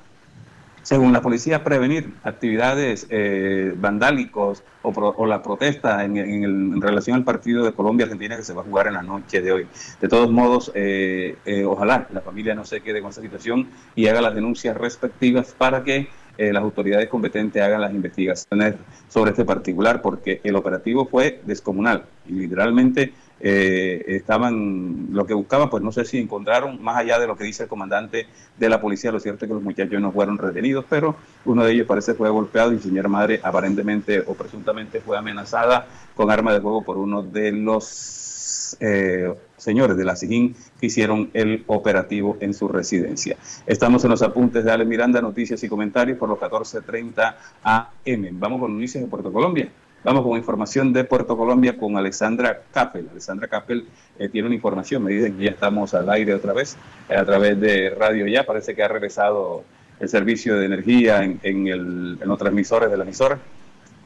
según la policía, prevenir actividades eh, vandálicos o, la protesta en, relación al partido de Colombia-Argentina que se va a jugar en la noche de hoy. De todos modos, eh, eh, ojalá la familia no se quede con esa situación y haga las denuncias respectivas para que las autoridades competentes hagan las investigaciones sobre este particular, porque el operativo fue descomunal y literalmente eh, estaban, lo que buscaban, pues no sé si encontraron, más allá de lo que dice el comandante de la policía, lo cierto es que los muchachos no fueron retenidos, pero uno de ellos parece fue golpeado y señora madre aparentemente o presuntamente fue amenazada con arma de fuego por uno de los eh, señores de la SIGIN que hicieron el operativo en su residencia. Estamos en los apuntes de Ale Miranda, noticias y comentarios por los 14.30 AM. Vamos con noticias de Puerto Colombia. Vamos con información de Puerto Colombia con Alessandra Capel. Alessandra Capel eh, tiene una información, me dicen que ya estamos al aire otra vez eh, a través de Radio Ya. Parece que ha regresado el servicio de energía en, los transmisores de la emisora.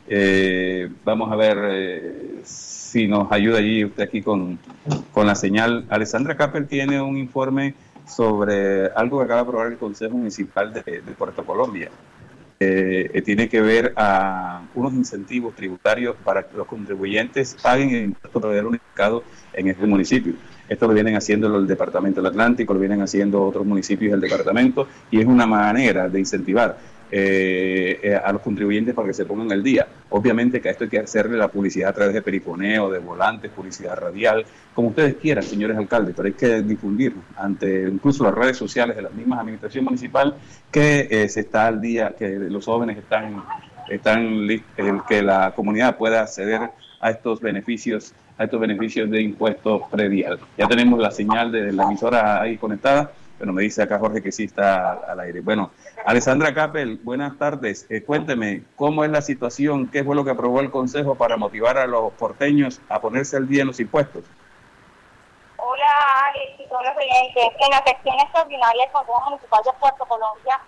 Eh, vamos a ver si nos ayuda allí usted aquí con, la señal. Alessandra Capel tiene un informe sobre algo que acaba de aprobar el Consejo Municipal de Puerto Colombia. Eh, eh, tiene que ver a unos incentivos tributarios para que los contribuyentes paguen el impuesto predial unificado en este municipio. Esto lo vienen haciendo el Departamento del Atlántico, lo vienen haciendo otros municipios del departamento y es una manera de incentivar eh, eh, a los contribuyentes para que se pongan el día. Obviamente que a esto hay que hacerle la publicidad a través de periponeo, de volantes, publicidad radial, como ustedes quieran, señores alcaldes, pero hay que difundir ante incluso las redes sociales de la misma administración municipal que eh, se está al día, que los jóvenes están, están que la comunidad pueda acceder a estos beneficios a estos beneficios de impuesto predial. Ya tenemos la señal de la emisora ahí conectada. Bueno, me dice acá Jorge que sí está al aire. Bueno, Alessandra Capel, buenas tardes. Eh, cuénteme, ¿cómo es la situación? ¿Qué fue lo que aprobó el Consejo para motivar a los porteños a ponerse al día en los impuestos?
Hola, Alex y todos los oyentes. En la sección extraordinaria del Consejo Municipal de Puerto Colombia,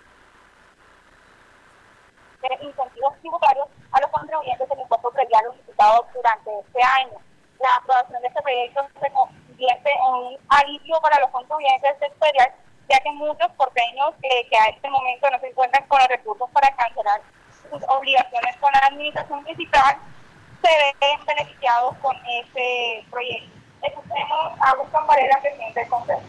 de incentivos tributarios a los contribuyentes del impuesto predial unificado durante este año. La aprobación de este proyecto se convierte en un alivio para los contribuyentes del predial ya que muchos porteños que a este momento no se encuentran con los recursos para cancelar sus obligaciones con la administración municipal se ven beneficiados con este proyecto. Escuchemos a Gustavo Varela, presidente del.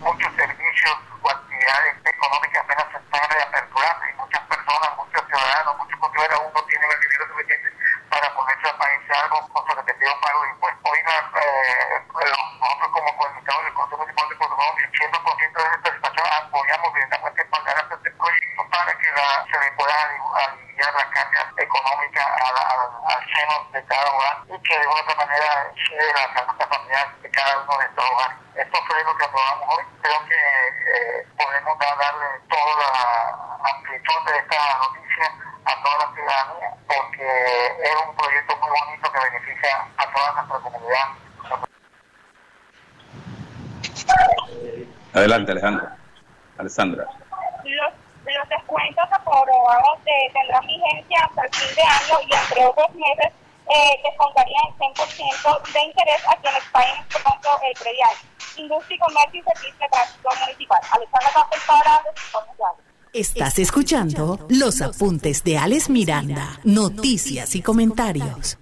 Muchos servicios o actividades económicas apenas se están reaperturando y muchas personas, muchos ciudadanos, muchos contribuyentes aún no tienen el dinero suficiente para ponerse a pagar algo con su respectivo pago de impuestos. Oiga, eh, nosotros como comunicadores del Consejo Municipal de Colombia, el 100% de esta situación apoyamos directamente este para que la, se le pueda aliviar la carga económica al seno de cada hogar y que de una otra manera llegue la salud familiar de cada uno de estos hogares. Esto fue lo que aprobamos hoy. Creo que eh, podemos darle toda la amplitud de esta noticia a toda la ciudadanía porque es un proyecto muy bonito que beneficia a toda nuestra comunidad.
Adelante, Alejandra. Alessandra.
Los, los descuentos aprobados de, tendrán vigencia hasta el fin de año y entre otros meses eh, descontarían el 100% de interés a quienes paguen este monto el predial. Industria y
Estás escuchando los apuntes de Alex Miranda, noticias y comentarios.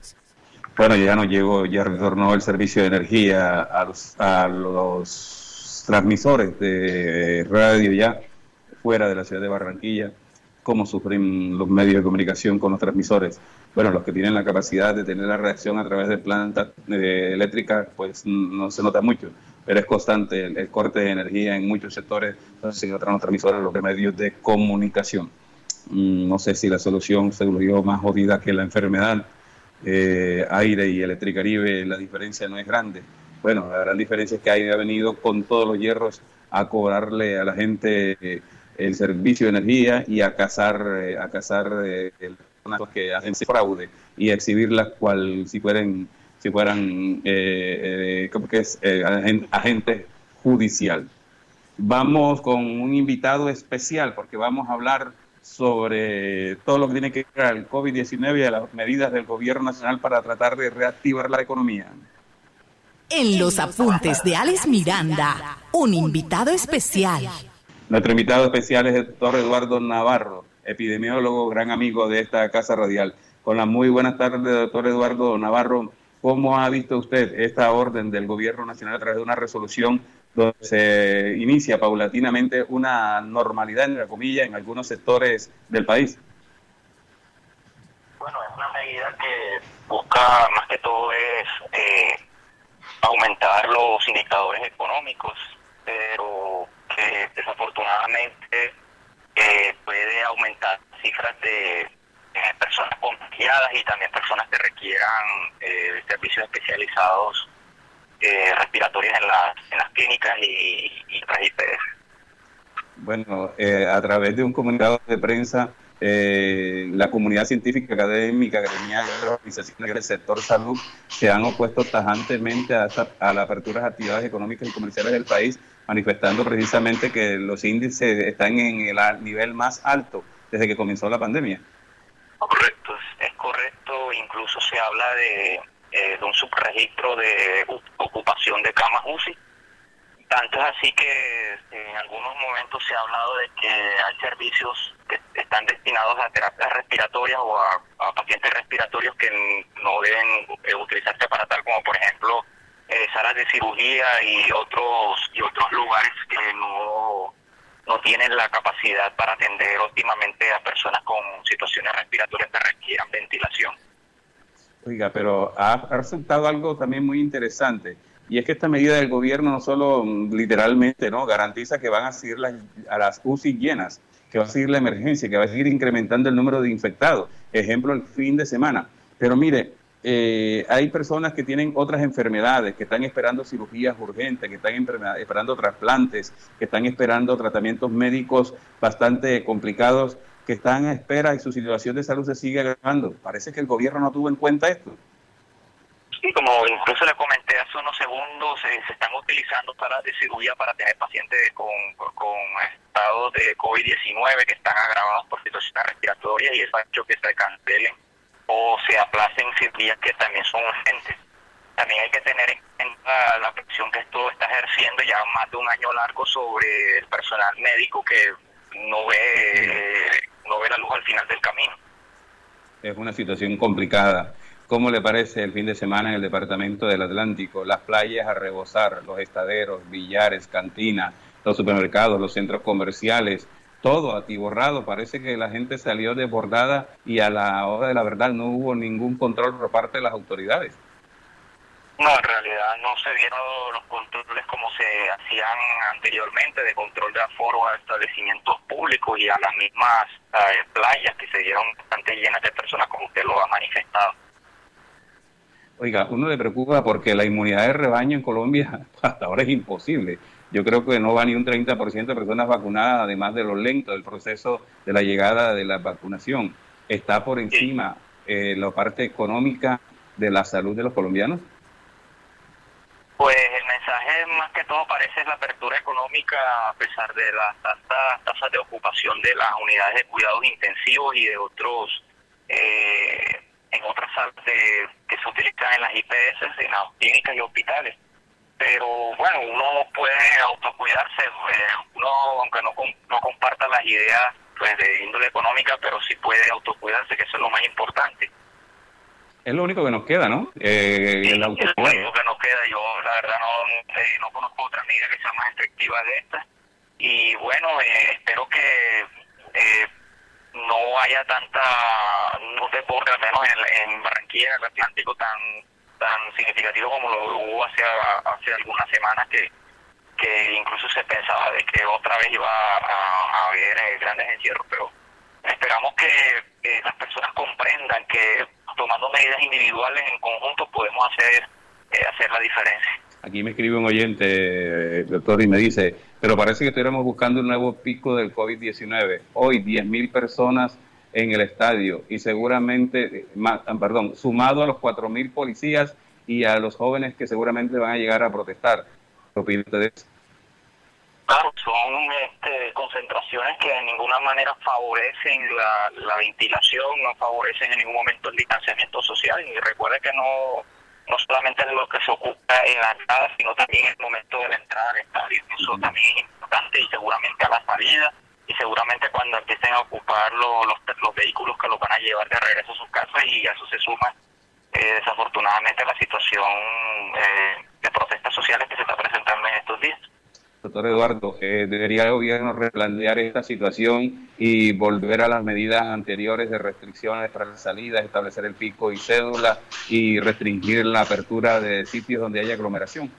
Bueno, ya nos llegó, ya retornó el servicio de energía a los, a los transmisores de radio ya fuera de la ciudad de Barranquilla. ¿Cómo sufren los medios de comunicación con los transmisores? Bueno, los que tienen la capacidad de tener la reacción a través de plantas eh, eléctricas, pues no se nota mucho pero es constante el, corte de energía en muchos sectores, entonces se otros transmisores, los medios de comunicación. Mm, no sé si la solución se volvió más jodida que la enfermedad. Eh, aire y Electricaribe, la diferencia no es grande. Bueno, la gran diferencia es que Aire ha venido con todos los hierros a cobrarle a la gente eh, el servicio de energía y a cazar, eh, a cazar que hacen fraude y exhibirlas cual si fueran si fueran eh, eh que es? Eh, agente judicial. Vamos con un invitado especial porque vamos a hablar sobre todo lo que tiene que ver al COVID-19 y las medidas del gobierno nacional para tratar de reactivar la economía.
En los apuntes de Alex Miranda, un invitado especial.
Nuestro invitado especial es el doctor Eduardo Navarro, epidemiólogo, gran amigo de esta casa radial. Con la muy buenas tardes, doctor Eduardo Navarro. ¿Cómo ha visto usted esta orden del Gobierno Nacional a través de una resolución donde se inicia paulatinamente una normalidad, en la comilla, en algunos sectores del país?
Bueno, es una medida que busca más que todo es eh, aumentar los indicadores económicos, pero que desafortunadamente eh, puede aumentar cifras de eh, personas contagiadas y también personas que requieran eh, servicios especializados eh, respiratorios en, en las clínicas y, y las IPS.
Bueno, a través de un comunicado de prensa, la comunidad científica, académica, gremial y organizaciones del sector salud se han opuesto tajantemente a, a la apertura de actividades económicas y comerciales del país, manifestando precisamente que los índices están en el nivel más alto desde que comenzó la pandemia.
Correcto, es correcto. Incluso se habla de, eh, de un subregistro de ocupación de camas UCI. Tanto es así que en algunos momentos se ha hablado de que hay servicios que están destinados a terapias respiratorias o a, pacientes respiratorios que no deben eh, utilizarse para tal, como por ejemplo eh, salas de cirugía y otros y otros lugares que no no tienen la capacidad para atender óptimamente a personas con situaciones respiratorias que requieran ventilación.
Oiga, pero ha, resultado algo también muy interesante. Y es que esta medida del gobierno no solo mm, literalmente no garantiza que van a seguir las, a las UCI llenas, que va a seguir la emergencia, que va a seguir incrementando el número de infectados. Ejemplo, el fin de semana. Pero mire, eh, hay personas que tienen otras enfermedades, que están esperando cirugías urgentes, que están esperando trasplantes, que están esperando tratamientos médicos bastante complicados, que están a espera y su situación de salud se sigue agravando. Parece que el gobierno no tuvo en cuenta esto.
Sí, como incluso le comenté hace unos segundos, se están utilizando salas de cirugía para tener pacientes con, con estados de COVID-19 que están agravados por situaciones respiratorias y eso ha hecho que se cancelen o se aplacen cirugías que también son urgentes. También hay que tener en cuenta la presión que esto está ejerciendo ya más de un año largo sobre el personal médico que no ve, no ve la luz al final del camino.
Es una situación complicada. ¿Cómo le parece el fin de semana en el departamento del Atlántico? Las playas a rebosar, los estaderos, billares, cantinas, los supermercados, los centros comerciales, todo atiborrado. Parece que la gente salió desbordada y a la hora de la verdad no hubo ningún control por parte de las autoridades.
No, en realidad no se vieron los controles como se hacían anteriormente, de control de aforo a establecimientos públicos y a las mismas eh, playas que se dieron bastante llenas de personas como usted lo ha manifestado.
Oiga, uno le preocupa porque la inmunidad de rebaño en Colombia hasta ahora es imposible. Yo creo que no va ni un 30% de personas vacunadas, además de lo lento del proceso de la llegada de la vacunación. ¿Está por encima eh, la parte económica de la salud de los colombianos?
Pues el mensaje más que todo parece la apertura económica a pesar de las altas tasas de ocupación de las unidades de cuidados intensivos y de otros eh, en otras salas que se utilizan en las IPS, en las clínicas y hospitales. Pero bueno, uno puede autocuidarse, eh, uno aunque no, no comparta las ideas pues, de índole económica, pero sí puede autocuidarse, que eso es lo más importante.
Es lo único que nos queda, ¿no?
Eh, el es lo único que nos queda. Yo, la verdad, no, eh, no conozco otra medida que sea más efectiva de esta. Y bueno, eh, espero que eh, no haya tanta, no deporte, al menos en, en Barranquilla, en el Atlántico, tan tan significativo como lo hubo hace, hace algunas semanas que, que incluso se pensaba de que otra vez iba a, haber grandes encierros, pero esperamos que las personas comprendan que tomando medidas individuales en conjunto podemos hacer, eh, hacer la diferencia.
Aquí me escribe un oyente, eh, doctor, y me dice, pero parece que estuviéramos buscando un nuevo pico del COVID-19. Hoy 10.000 personas en el estadio y seguramente, perdón, sumado a los 4.000 policías y a los jóvenes que seguramente van a llegar a protestar. ¿Qué opina de eso?
Claro, son este, concentraciones que de ninguna manera favorecen la, la, ventilación, no favorecen en ningún momento el distanciamiento social. Y recuerde que no, no solamente es lo que se ocupa en la entrada, sino también en el momento de la entrada al estadio. Eso también es importante y seguramente a la salida y seguramente cuando empiecen a ocupar los, los, vehículos que los van a llevar de regreso a sus casas y a eso se suma eh, desafortunadamente la situación eh, de protestas sociales que se está presentando en estos días.
Doctor Eduardo, eh, ¿debería el gobierno replantear esta situación y volver a las medidas anteriores de restricciones para las salidas, establecer el pico y cédula y restringir la apertura de sitios donde haya aglomeración?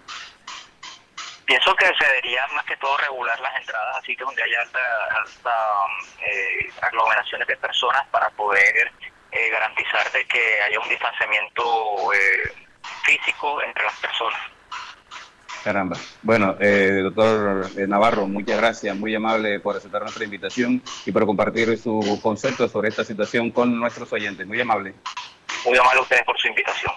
Pienso que se debería más que todo regular las entradas a sitios donde haya alta, eh, aglomeraciones de personas para poder eh, garantizar de que haya un distanciamiento físico entre las personas.
Caramba. Bueno, eh, doctor eh, Navarro, muchas gracias, muy amable por aceptar nuestra invitación y por compartir su concepto sobre esta situación con nuestros oyentes. Muy amable.
Muy amable a ustedes por su invitación.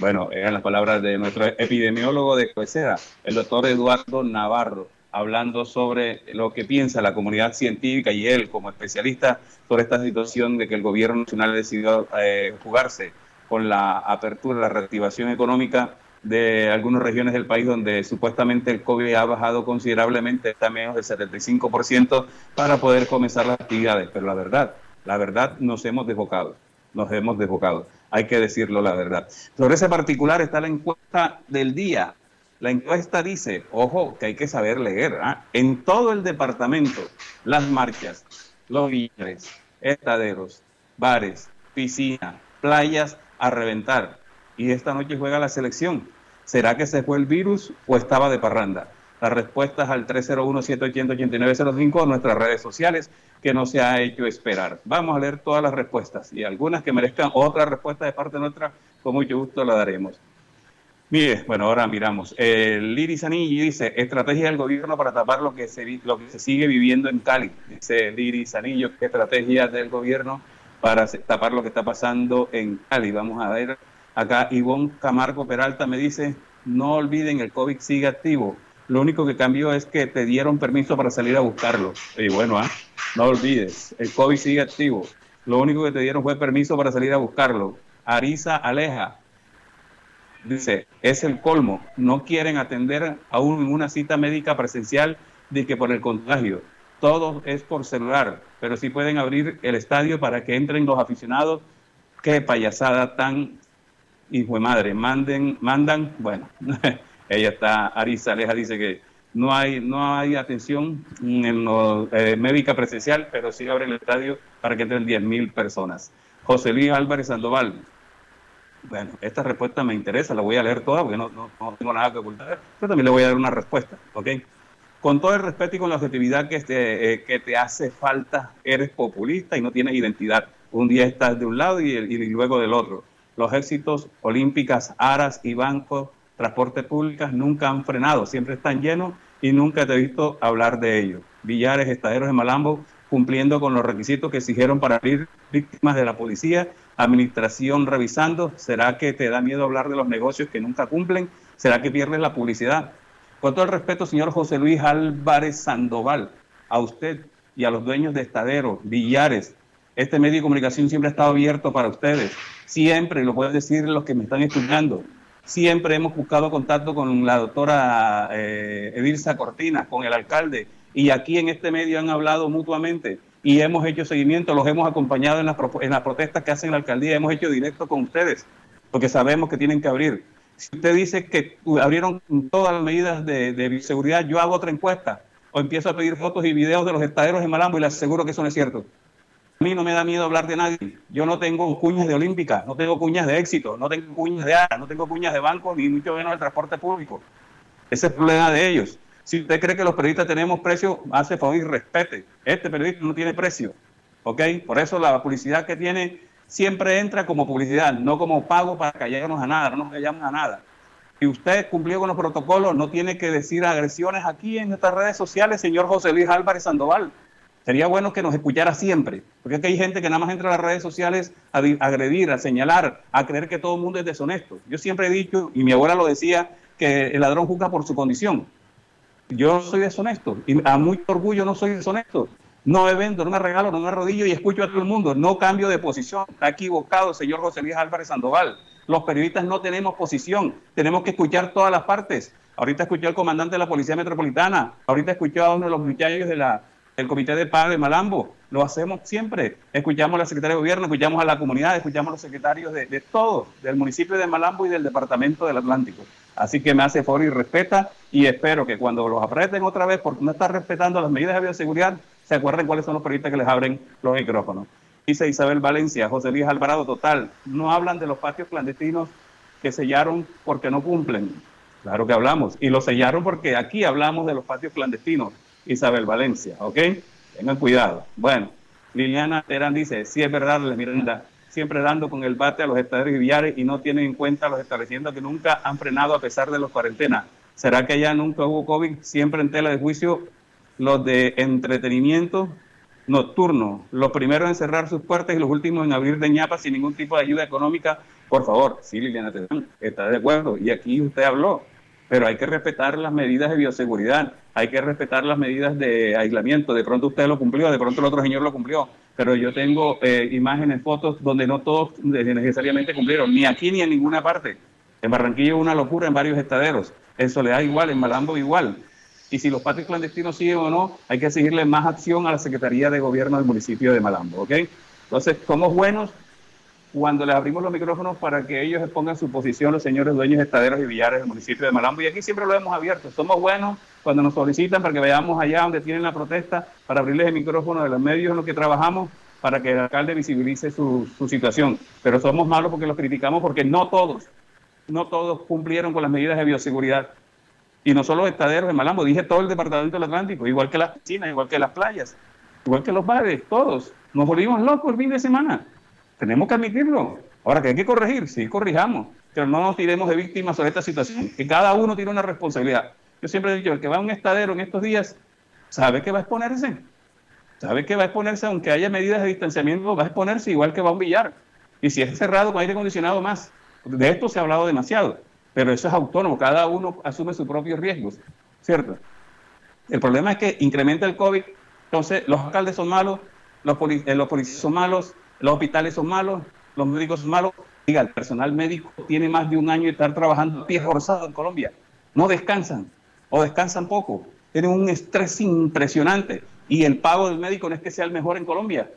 Bueno, eran las palabras de nuestro epidemiólogo de Coesera, el doctor Eduardo Navarro, hablando sobre lo que piensa la comunidad científica y él como especialista sobre esta situación de que el gobierno nacional decidió eh, jugarse con la apertura, la reactivación económica de algunas regiones del país donde supuestamente el COVID ha bajado considerablemente, está menos del 75% para poder comenzar las actividades. Pero la verdad, la verdad nos hemos desbocado, nos hemos desbocado. Hay que decirlo la verdad. Sobre ese particular está la encuesta del día. La encuesta dice, ojo, que hay que saber leer. ¿ah? En todo el departamento, las marchas, los villares, estaderos, bares, piscinas, playas a reventar y esta noche juega la selección. ¿Será que se fue el virus o estaba de parranda? Las respuestas al 301-780-8905 en nuestras redes sociales, que no se ha hecho esperar. Vamos a leer todas las respuestas y algunas que merezcan otra respuesta de parte nuestra, con mucho gusto la daremos. Mire, bueno, ahora miramos. Liris Anillo dice, estrategia del gobierno para tapar lo que se, lo que se sigue viviendo en Cali. Dice Liris Anillo, ¿qué estrategia del gobierno para tapar lo que está pasando en Cali? Vamos a ver Acá Ivonne Camargo Peralta me dice, no olviden, el COVID sigue activo. Lo único que cambió es que te dieron permiso para salir a buscarlo. Y bueno, ¿ah? no olvides, el COVID sigue activo. Lo único que te dieron fue permiso para salir a buscarlo. Arisa Aleja dice, es el colmo. No quieren atender aún en una cita médica presencial de que por el contagio. Todo es por celular, pero sí pueden abrir el estadio para que entren los aficionados. Qué payasada tan hijo de madre, manden, mandan, bueno, ella está, Arisa Aleja dice que no hay, no hay atención en eh, médica presencial, pero sí abre el estadio para que entren 10.000 personas. José Luis Álvarez Sandoval. Bueno, esta respuesta me interesa, la voy a leer toda porque no, no, tengo nada que ocultar, pero también le voy a dar una respuesta. Con todo el respeto y con la objetividad que te, eh, que te hace falta, eres populista y no tienes identidad. Un día estás de un lado y, y luego del otro los éxitos olímpicas, aras y bancos, transporte públicas nunca han frenado, siempre están llenos y nunca te he visto hablar de ello. Villares, estaderos de Malambo, cumpliendo con los requisitos que exigieron para abrir víctimas de la policía, administración revisando, ¿será que te da miedo hablar de los negocios que nunca cumplen? ¿Será que pierdes la publicidad? Con todo el respeto, señor José Luis Álvarez Sandoval, a usted y a los dueños de estaderos, Villares, este medio de comunicación siempre ha estado abierto para ustedes siempre, lo pueden decir los que me están escuchando, siempre hemos buscado contacto con la doctora eh, Cortina, con el alcalde, y aquí en este medio han hablado mutuamente y hemos hecho seguimiento, los hemos acompañado en las, en las protestas que hacen la alcaldía, hemos hecho directo con ustedes, porque sabemos que tienen que abrir. Si usted dice que abrieron todas las medidas de, seguridad, yo hago otra encuesta o empiezo a pedir fotos y videos de los estaderos en Malambo y les aseguro que eso no es cierto. A mí no me da miedo hablar de nadie. Yo no tengo cuñas de Olímpica, no tengo cuñas de éxito, no tengo cuñas de ARA, no tengo cuñas de banco, ni mucho menos del transporte público. Ese es el problema de ellos. Si usted cree que los periodistas tenemos precio, hace favor y respete. Este periodista no tiene precio. ¿Ok? Por eso la publicidad que tiene siempre entra como publicidad, no como pago para callarnos a nada, no nos callamos a nada. Si usted cumplió con los protocolos, no tiene que decir agresiones aquí en nuestras redes sociales, señor José Luis Álvarez Sandoval. Sería bueno que nos escuchara siempre, porque aquí hay gente que nada más entra a las redes sociales a agredir, a señalar, a creer que todo el mundo es deshonesto. Yo siempre he dicho, y mi abuela lo decía, que el ladrón juzga por su condición. Yo soy deshonesto y a mucho orgullo no soy deshonesto. No me vendo, no me regalo, no me arrodillo y escucho a todo el mundo. No cambio de posición. Está equivocado, señor José Luis Álvarez Sandoval. Los periodistas no tenemos posición. Tenemos que escuchar todas las partes. Ahorita escuché al comandante de la Policía Metropolitana. Ahorita escuché a uno de los muchachos de la el Comité de Paz de Malambo. Lo hacemos siempre. Escuchamos a la Secretaría de Gobierno, escuchamos a la comunidad, escuchamos a los secretarios de, de todo, del municipio de Malambo y del Departamento del Atlántico. Así que me hace favor y respeta y espero que cuando los apreten otra vez porque no están respetando las medidas de bioseguridad, se acuerden cuáles son los periodistas que les abren los micrófonos. Dice Isabel Valencia, José Luis Alvarado, total, no hablan de los patios clandestinos que sellaron porque no cumplen. Claro que hablamos. Y lo sellaron porque aquí hablamos de los patios clandestinos. Isabel Valencia, ¿ok? Tengan cuidado. Bueno, Liliana Terán dice, sí es verdad, Miranda, siempre dando con el bate a los estaderos y no tienen en cuenta los establecimientos que nunca han frenado a pesar de los cuarentenas. ¿Será que ya nunca hubo COVID? Siempre en tela de juicio los de entretenimiento nocturno, los primeros en cerrar sus puertas y los últimos en abrir de ñapa sin ningún tipo de ayuda económica. Por favor, sí, Liliana Terán, está de acuerdo. Y aquí usted habló, pero hay que respetar las medidas de bioseguridad, hay que respetar las medidas de aislamiento. De pronto usted lo cumplió, de pronto el otro señor lo cumplió, pero yo tengo eh, imágenes, fotos donde no todos necesariamente cumplieron, ni aquí ni en ninguna parte. En Barranquilla una locura en varios estaderos, en Soledad igual, en Malambo igual. Y si los patios clandestinos siguen o no, hay que exigirle más acción a la Secretaría de Gobierno del municipio de Malambo, ¿ok? Entonces, somos buenos cuando les abrimos los micrófonos para que ellos expongan su posición, los señores dueños de estaderos y billares del municipio de Malambo. Y aquí siempre lo hemos abierto. Somos buenos cuando nos solicitan para que vayamos allá donde tienen la protesta, para abrirles el micrófono de los medios en los que trabajamos, para que el alcalde visibilice su, su situación. Pero somos malos porque los criticamos porque no todos, no todos cumplieron con las medidas de bioseguridad. Y no solo los estaderos de Malambo, dije todo el departamento del Atlántico, igual que las piscinas, igual que las playas, igual que los bares, todos. Nos volvimos locos el fin de semana. Tenemos que admitirlo. Ahora que hay que corregir, sí, corrijamos, pero no nos tiremos de víctimas sobre esta situación, que cada uno tiene una responsabilidad. Yo siempre he dicho, el que va a un estadero en estos días sabe que va a exponerse. Sabe que va a exponerse, aunque haya medidas de distanciamiento, va a exponerse igual que va a un billar. Y si es cerrado con aire acondicionado más. De esto se ha hablado demasiado, pero eso es autónomo, cada uno asume sus propios riesgos, ¿cierto? El problema es que incrementa el COVID, entonces los alcaldes son malos, los, eh, los policías son malos, los hospitales son malos, los médicos son malos. Diga, el personal médico tiene más de un año de estar trabajando a pie forzado en Colombia. No descansan o descansan poco. Tienen un estrés impresionante y el pago del médico no es que sea el mejor en Colombia.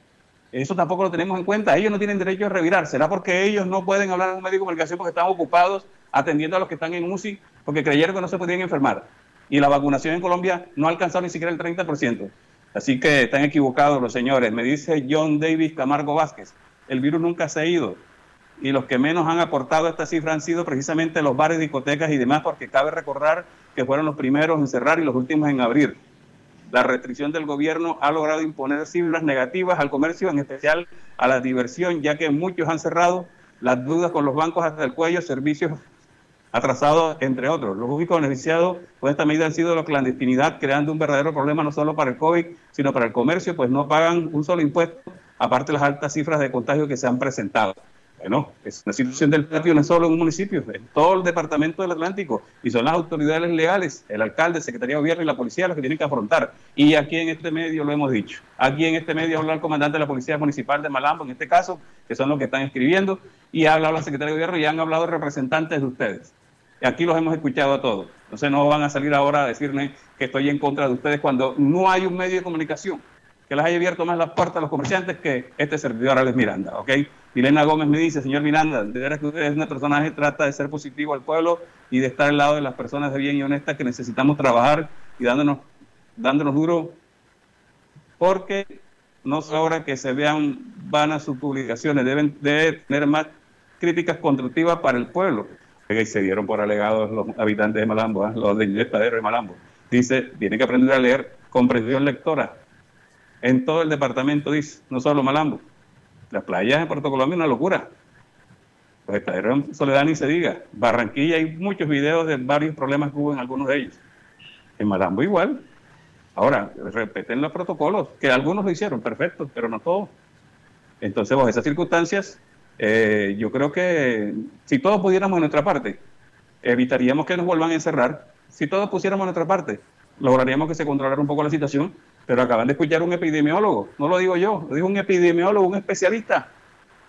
Eso tampoco lo tenemos en cuenta. Ellos no tienen derecho a revirar. ¿Será porque ellos no pueden hablar con un médico de comunicación porque están ocupados atendiendo a los que están en UCI porque creyeron que no se podían enfermar? Y la vacunación en Colombia no ha alcanzado ni siquiera el 30%. Así que están equivocados los señores. Me dice John Davis Camargo Vázquez, el virus nunca se ha ido. Y los que menos han aportado esta cifra han sido precisamente los bares, discotecas y demás, porque cabe recordar que fueron los primeros en cerrar y los últimos en abrir. La restricción del gobierno ha logrado imponer cifras negativas al comercio, en especial a la diversión, ya que muchos han cerrado las dudas con los bancos hasta el cuello, servicios atrasados, entre otros. Los únicos beneficiados con esta medida han sido la clandestinidad, creando un verdadero problema no solo para el COVID, sino para el comercio, pues no pagan un solo impuesto, aparte de las altas cifras de contagio que se han presentado. Bueno, es una situación del patio no es solo en un municipio, es todo el departamento del Atlántico y son las autoridades legales, el alcalde, el secretario de gobierno y la policía los que tienen que afrontar. Y aquí en este medio lo hemos dicho. Aquí en este medio habla el comandante de la Policía Municipal de Malambo, en este caso, que son los que están escribiendo, y ha hablado la secretaria de gobierno y han hablado representantes de ustedes. Aquí los hemos escuchado a todos. Entonces no van a salir ahora a decirme que estoy en contra de ustedes cuando no hay un medio de comunicación que les haya abierto más las puertas a los comerciantes que este servidor Alex Miranda, ¿ok? Milena Gómez me dice, señor Miranda, de veras que usted es una personaje trata de ser positivo al pueblo y de estar al lado de las personas de bien y honestas que necesitamos trabajar y dándonos, dándonos duro, porque no ahora que se vean vanas sus publicaciones, deben de tener más críticas constructivas para el pueblo. Y se dieron por alegados los habitantes de Malambo, ¿eh? los de Estadero de Malambo. Dice, tiene que aprender a leer comprensión lectora. En todo el departamento dice, no solo Malambo. Las playas en Puerto Colombia una locura. Pues Estadero en Soledad ni se diga. Barranquilla hay muchos videos de varios problemas que hubo en algunos de ellos. En Malambo igual. Ahora, respeten los protocolos, que algunos lo hicieron, perfecto, pero no todos. Entonces, bajo esas circunstancias, eh, yo creo que si todos pudiéramos en nuestra parte, evitaríamos que nos vuelvan a encerrar. Si todos pusiéramos en nuestra parte, lograríamos que se controlara un poco la situación. Pero acaban de escuchar un epidemiólogo, no lo digo yo, lo dijo un epidemiólogo, un especialista.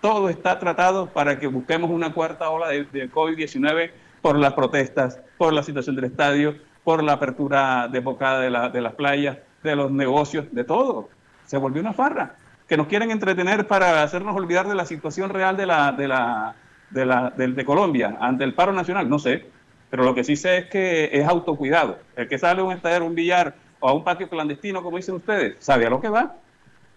Todo está tratado para que busquemos una cuarta ola de, de COVID-19 por las protestas, por la situación del estadio, por la apertura desbocada de, la, de las playas, de los negocios, de todo. Se volvió una farra que nos quieren entretener para hacernos olvidar de la situación real de, la, de, la, de, la, de, de Colombia ante el paro nacional. No sé, pero lo que sí sé es que es autocuidado. El que sale a un estadio, un billar o a un patio clandestino, como dicen ustedes, sabe a lo que va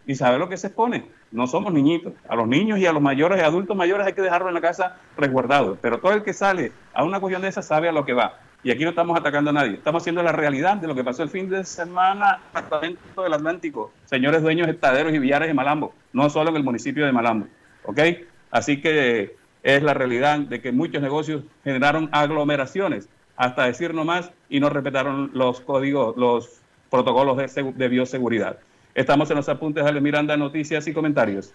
y sabe lo que se expone. No somos niñitos. A los niños y a los mayores y adultos mayores hay que dejarlo en la casa resguardado. Pero todo el que sale a una cuestión de esa sabe a lo que va. Y aquí no estamos atacando a nadie. Estamos haciendo la realidad de lo que pasó el fin de semana en el departamento del Atlántico. Señores dueños de estaderos y billares de Malambo. No solo en el municipio de Malambo. ¿Ok? Así que es la realidad de que muchos negocios generaron aglomeraciones, hasta decir no más, y no respetaron los códigos, los protocolos de, de bioseguridad. Estamos en los apuntes de Ale Miranda, noticias y comentarios.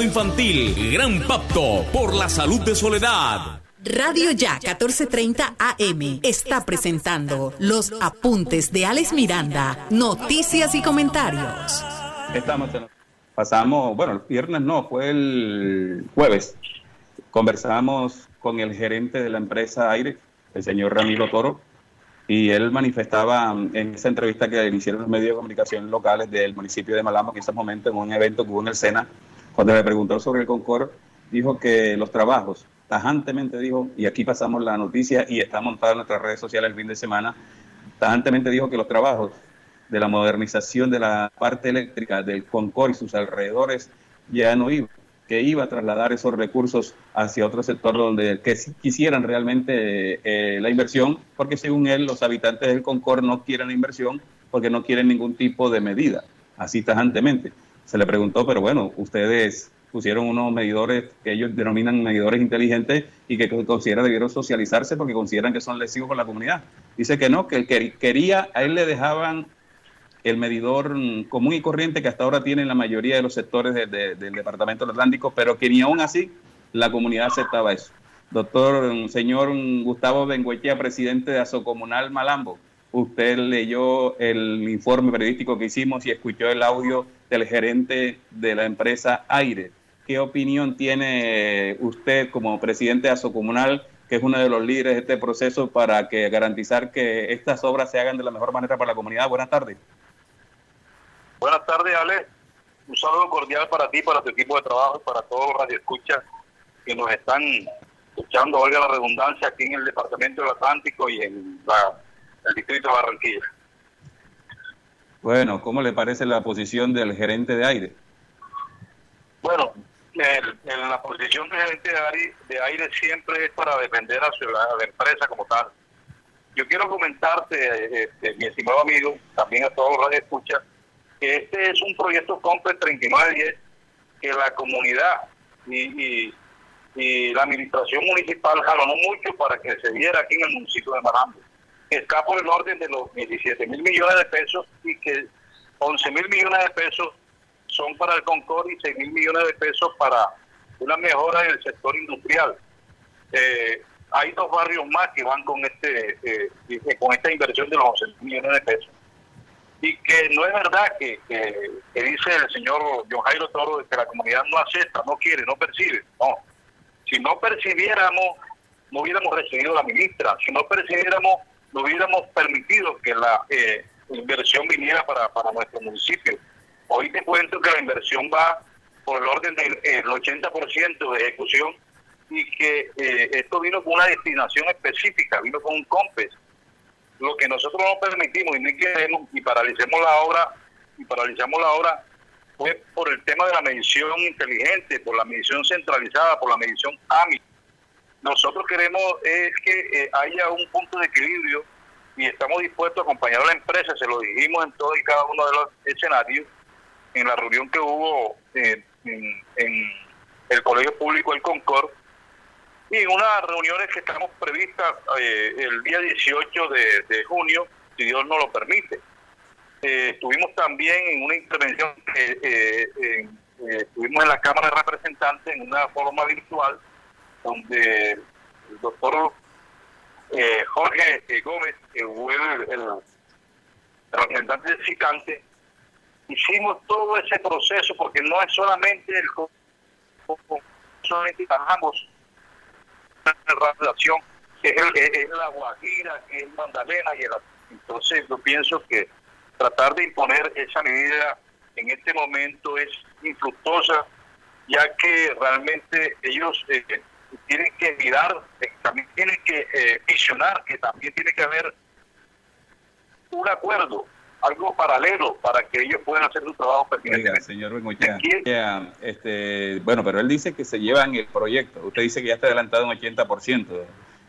Infantil. Gran Pacto por la Salud de Soledad.
Radio Ya 1430 AM está presentando los apuntes de Alex Miranda, noticias y comentarios.
Estamos en... Pasamos, bueno, el viernes no, fue el jueves. Conversamos con el gerente de la empresa Aire, el señor Ramiro Toro, y él manifestaba en esa entrevista que le hicieron los medios de comunicación locales del municipio de Malamo, que en ese momento en un evento que hubo en el SENA, cuando le preguntó sobre el Concord, dijo que los trabajos, tajantemente dijo, y aquí pasamos la noticia y está montada en nuestras redes sociales el fin de semana, tajantemente dijo que los trabajos de la modernización de la parte eléctrica del Concord y sus alrededores ya no iba, que iba a trasladar esos recursos hacia otro sector donde que quisieran realmente eh, la inversión, porque según él los habitantes del Concord no quieren la inversión porque no quieren ningún tipo de medida, así tajantemente se le preguntó, pero bueno, ustedes pusieron unos medidores que ellos denominan medidores inteligentes y que consideran debieron socializarse porque consideran que son lesivos con la comunidad. Dice que no, que quería, a él le dejaban el medidor común y corriente que hasta ahora tienen la mayoría de los sectores de, de, del Departamento del Atlántico, pero que ni aún así la comunidad aceptaba eso. Doctor, señor Gustavo Benguechea, presidente de Asocomunal Malambo, usted leyó el informe periodístico que hicimos y escuchó el audio del gerente de la empresa Aire, ¿qué opinión tiene usted como presidente de Asocomunal, que es uno de los líderes de este proceso, para que garantizar que estas obras se hagan de la mejor manera para la comunidad? Buenas tardes.
Buenas tardes, Ale. Un saludo cordial para ti, para tu equipo de trabajo y para todos los radioescuchas que nos están escuchando, oiga la redundancia, aquí en el Departamento del Atlántico y en el Distrito de Barranquilla.
Bueno, ¿cómo le parece la posición del gerente de aire?
Bueno, en la posición del gerente de aire, de aire siempre es para defender a, la empresa como tal. Yo quiero comentarte, este, mi estimado amigo, también a todos los radioescuchas, que este es un proyecto COMPE 3910 que la comunidad y, y, la administración municipal jalonó mucho para que se diera aquí en el municipio de Marambo. Está por el orden de los 17 mil millones de pesos y que 11 mil millones de pesos son para el Concord y 6 mil millones de pesos para una mejora en el sector industrial. Eh, hay dos barrios más que van con este eh, con esta inversión de los 11 mil millones de pesos y que no es verdad que, dice el señor John Jairo Toro que la comunidad no acepta, no quiere, no percibe. No, si no percibiéramos, no hubiéramos recibido la ministra, si no percibiéramos, no hubiéramos permitido que la eh, inversión viniera para, para nuestro municipio. Hoy te cuento que la inversión va por el orden del 80% de ejecución y que eh, esto vino con una destinación específica, vino con un COMPES lo que nosotros no permitimos y no queremos y paralicemos la obra y paralizamos la obra fue por el tema de la medición inteligente, por la medición centralizada, por la medición AMI. Nosotros queremos es que eh, haya un punto de equilibrio y estamos dispuestos a acompañar a la empresa, se lo dijimos en todo y cada uno de los escenarios, en la reunión que hubo eh, en, en el Colegio Público El Concord, y unas reuniones que estamos previstas eh, el día 18 de, junio, si Dios nos lo permite. Eh, estuvimos también en una intervención que estuvimos en la Cámara de Representantes en una forma virtual, donde el doctor Jorge Gómez, que fue el, representante de Cicante, hicimos todo ese proceso porque no es solamente el solamente trabajamos relación que es, la Guajira, que es Magdalena y el entonces yo pienso que tratar de imponer esa medida en este momento es infructuosa ya que realmente ellos eh, tienen que mirar, eh, también tienen que eh, visionar que también tiene que haber un acuerdo algo paralelo para que ellos puedan hacer su trabajo pertinente.
señor este, bueno, pero él dice que se llevan el proyecto. Usted dice que ya está adelantado un 80%.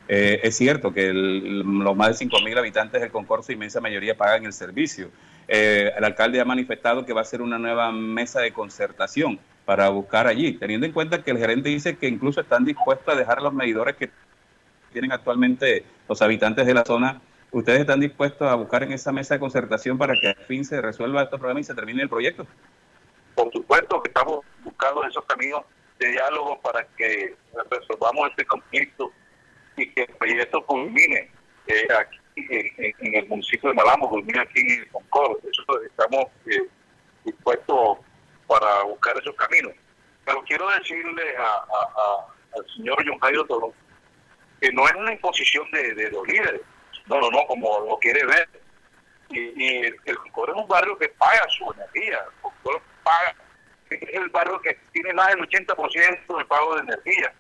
Eh, es cierto que los más de 5.000 habitantes del concurso, inmensa mayoría, pagan el servicio. Eh, el alcalde ha manifestado que va a ser una nueva mesa de concertación para buscar allí, teniendo en cuenta que el gerente dice que incluso están dispuestos a dejar los medidores que tienen actualmente los habitantes de la zona ¿Ustedes están dispuestos a buscar en esa mesa de concertación para que al fin se resuelva estos problemas y se termine el proyecto?
Por supuesto que estamos buscando esos caminos de diálogo para que resolvamos este conflicto y que el proyecto culmine eh, aquí en, el municipio de Malambo, culmine aquí en Concord. Eso estamos eh, dispuestos para buscar esos caminos. Pero quiero decirle al señor John Jairo Toro que no es una imposición de, de los líderes no, no, no, como lo quiere ver. Y, el, el es un barrio que paga su energía, el paga, es el barrio que tiene más del 80% de pago de energía.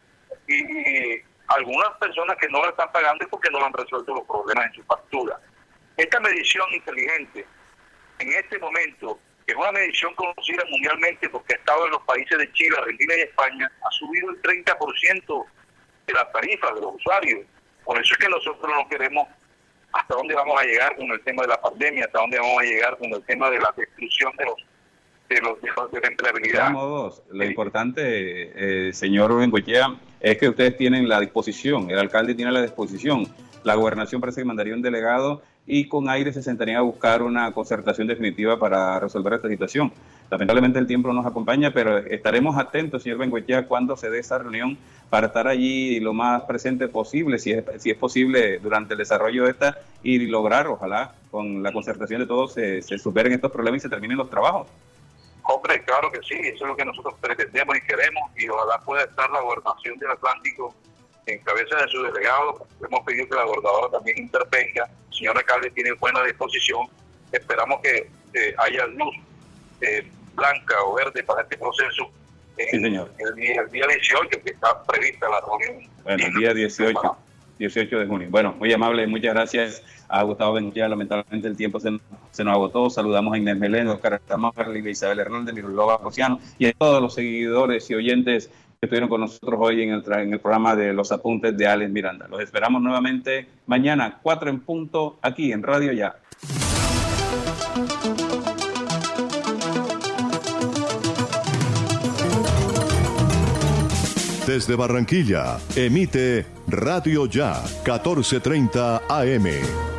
Y, algunas personas que no lo están pagando es porque no lo han resuelto los problemas en su factura. Esta medición inteligente, en este momento, que es una medición conocida mundialmente porque ha estado en los países de Chile, Argentina y España, ha subido el 30% de las tarifas de los usuarios. Por eso es que nosotros no queremos hasta dónde vamos a llegar con el tema de la pandemia, hasta dónde vamos a llegar con el tema de la destrucción de los de, los, de, la empleabilidad.
dos. Lo importante, eh, señor Bengochea, es que ustedes tienen la disposición, el alcalde tiene la disposición, la gobernación parece que mandaría un delegado y con aire se sentaría a buscar una concertación definitiva para resolver esta situación. Lamentablemente el tiempo nos acompaña, pero estaremos atentos, señor Bengochea, cuando se dé esa reunión para estar allí lo más presente posible, si es, si es posible, durante el desarrollo de esta y lograr, ojalá, con la concertación de todos, se, se superen estos problemas y se terminen los trabajos.
Hombre, claro que sí, eso es lo que nosotros pretendemos y queremos y ojalá pueda estar la gobernación del Atlántico en cabeza de su delegado. Hemos pedido que la gobernadora también intervenga. El señor alcalde tiene buena disposición. Esperamos que eh, haya luz eh, blanca o verde para este proceso.
Sí, señor.
El, día, el día 18, que está prevista la reunión.
Bueno, el día 18, 18 de junio. Bueno, muy amable, muchas gracias a Gustavo Benguía. Lamentablemente el tiempo se, se, nos agotó. Saludamos a Inés Melén, Oscar Tamáfer, Isabel Hernández, Mirulova Rociano y a todos los seguidores y oyentes estuvieron con nosotros hoy en el, en el programa de Los Apuntes de Alex Miranda. Los esperamos nuevamente mañana, 4 en punto, aquí en Radio Ya.
Desde Barranquilla, emite Radio Ya, 1430 AM.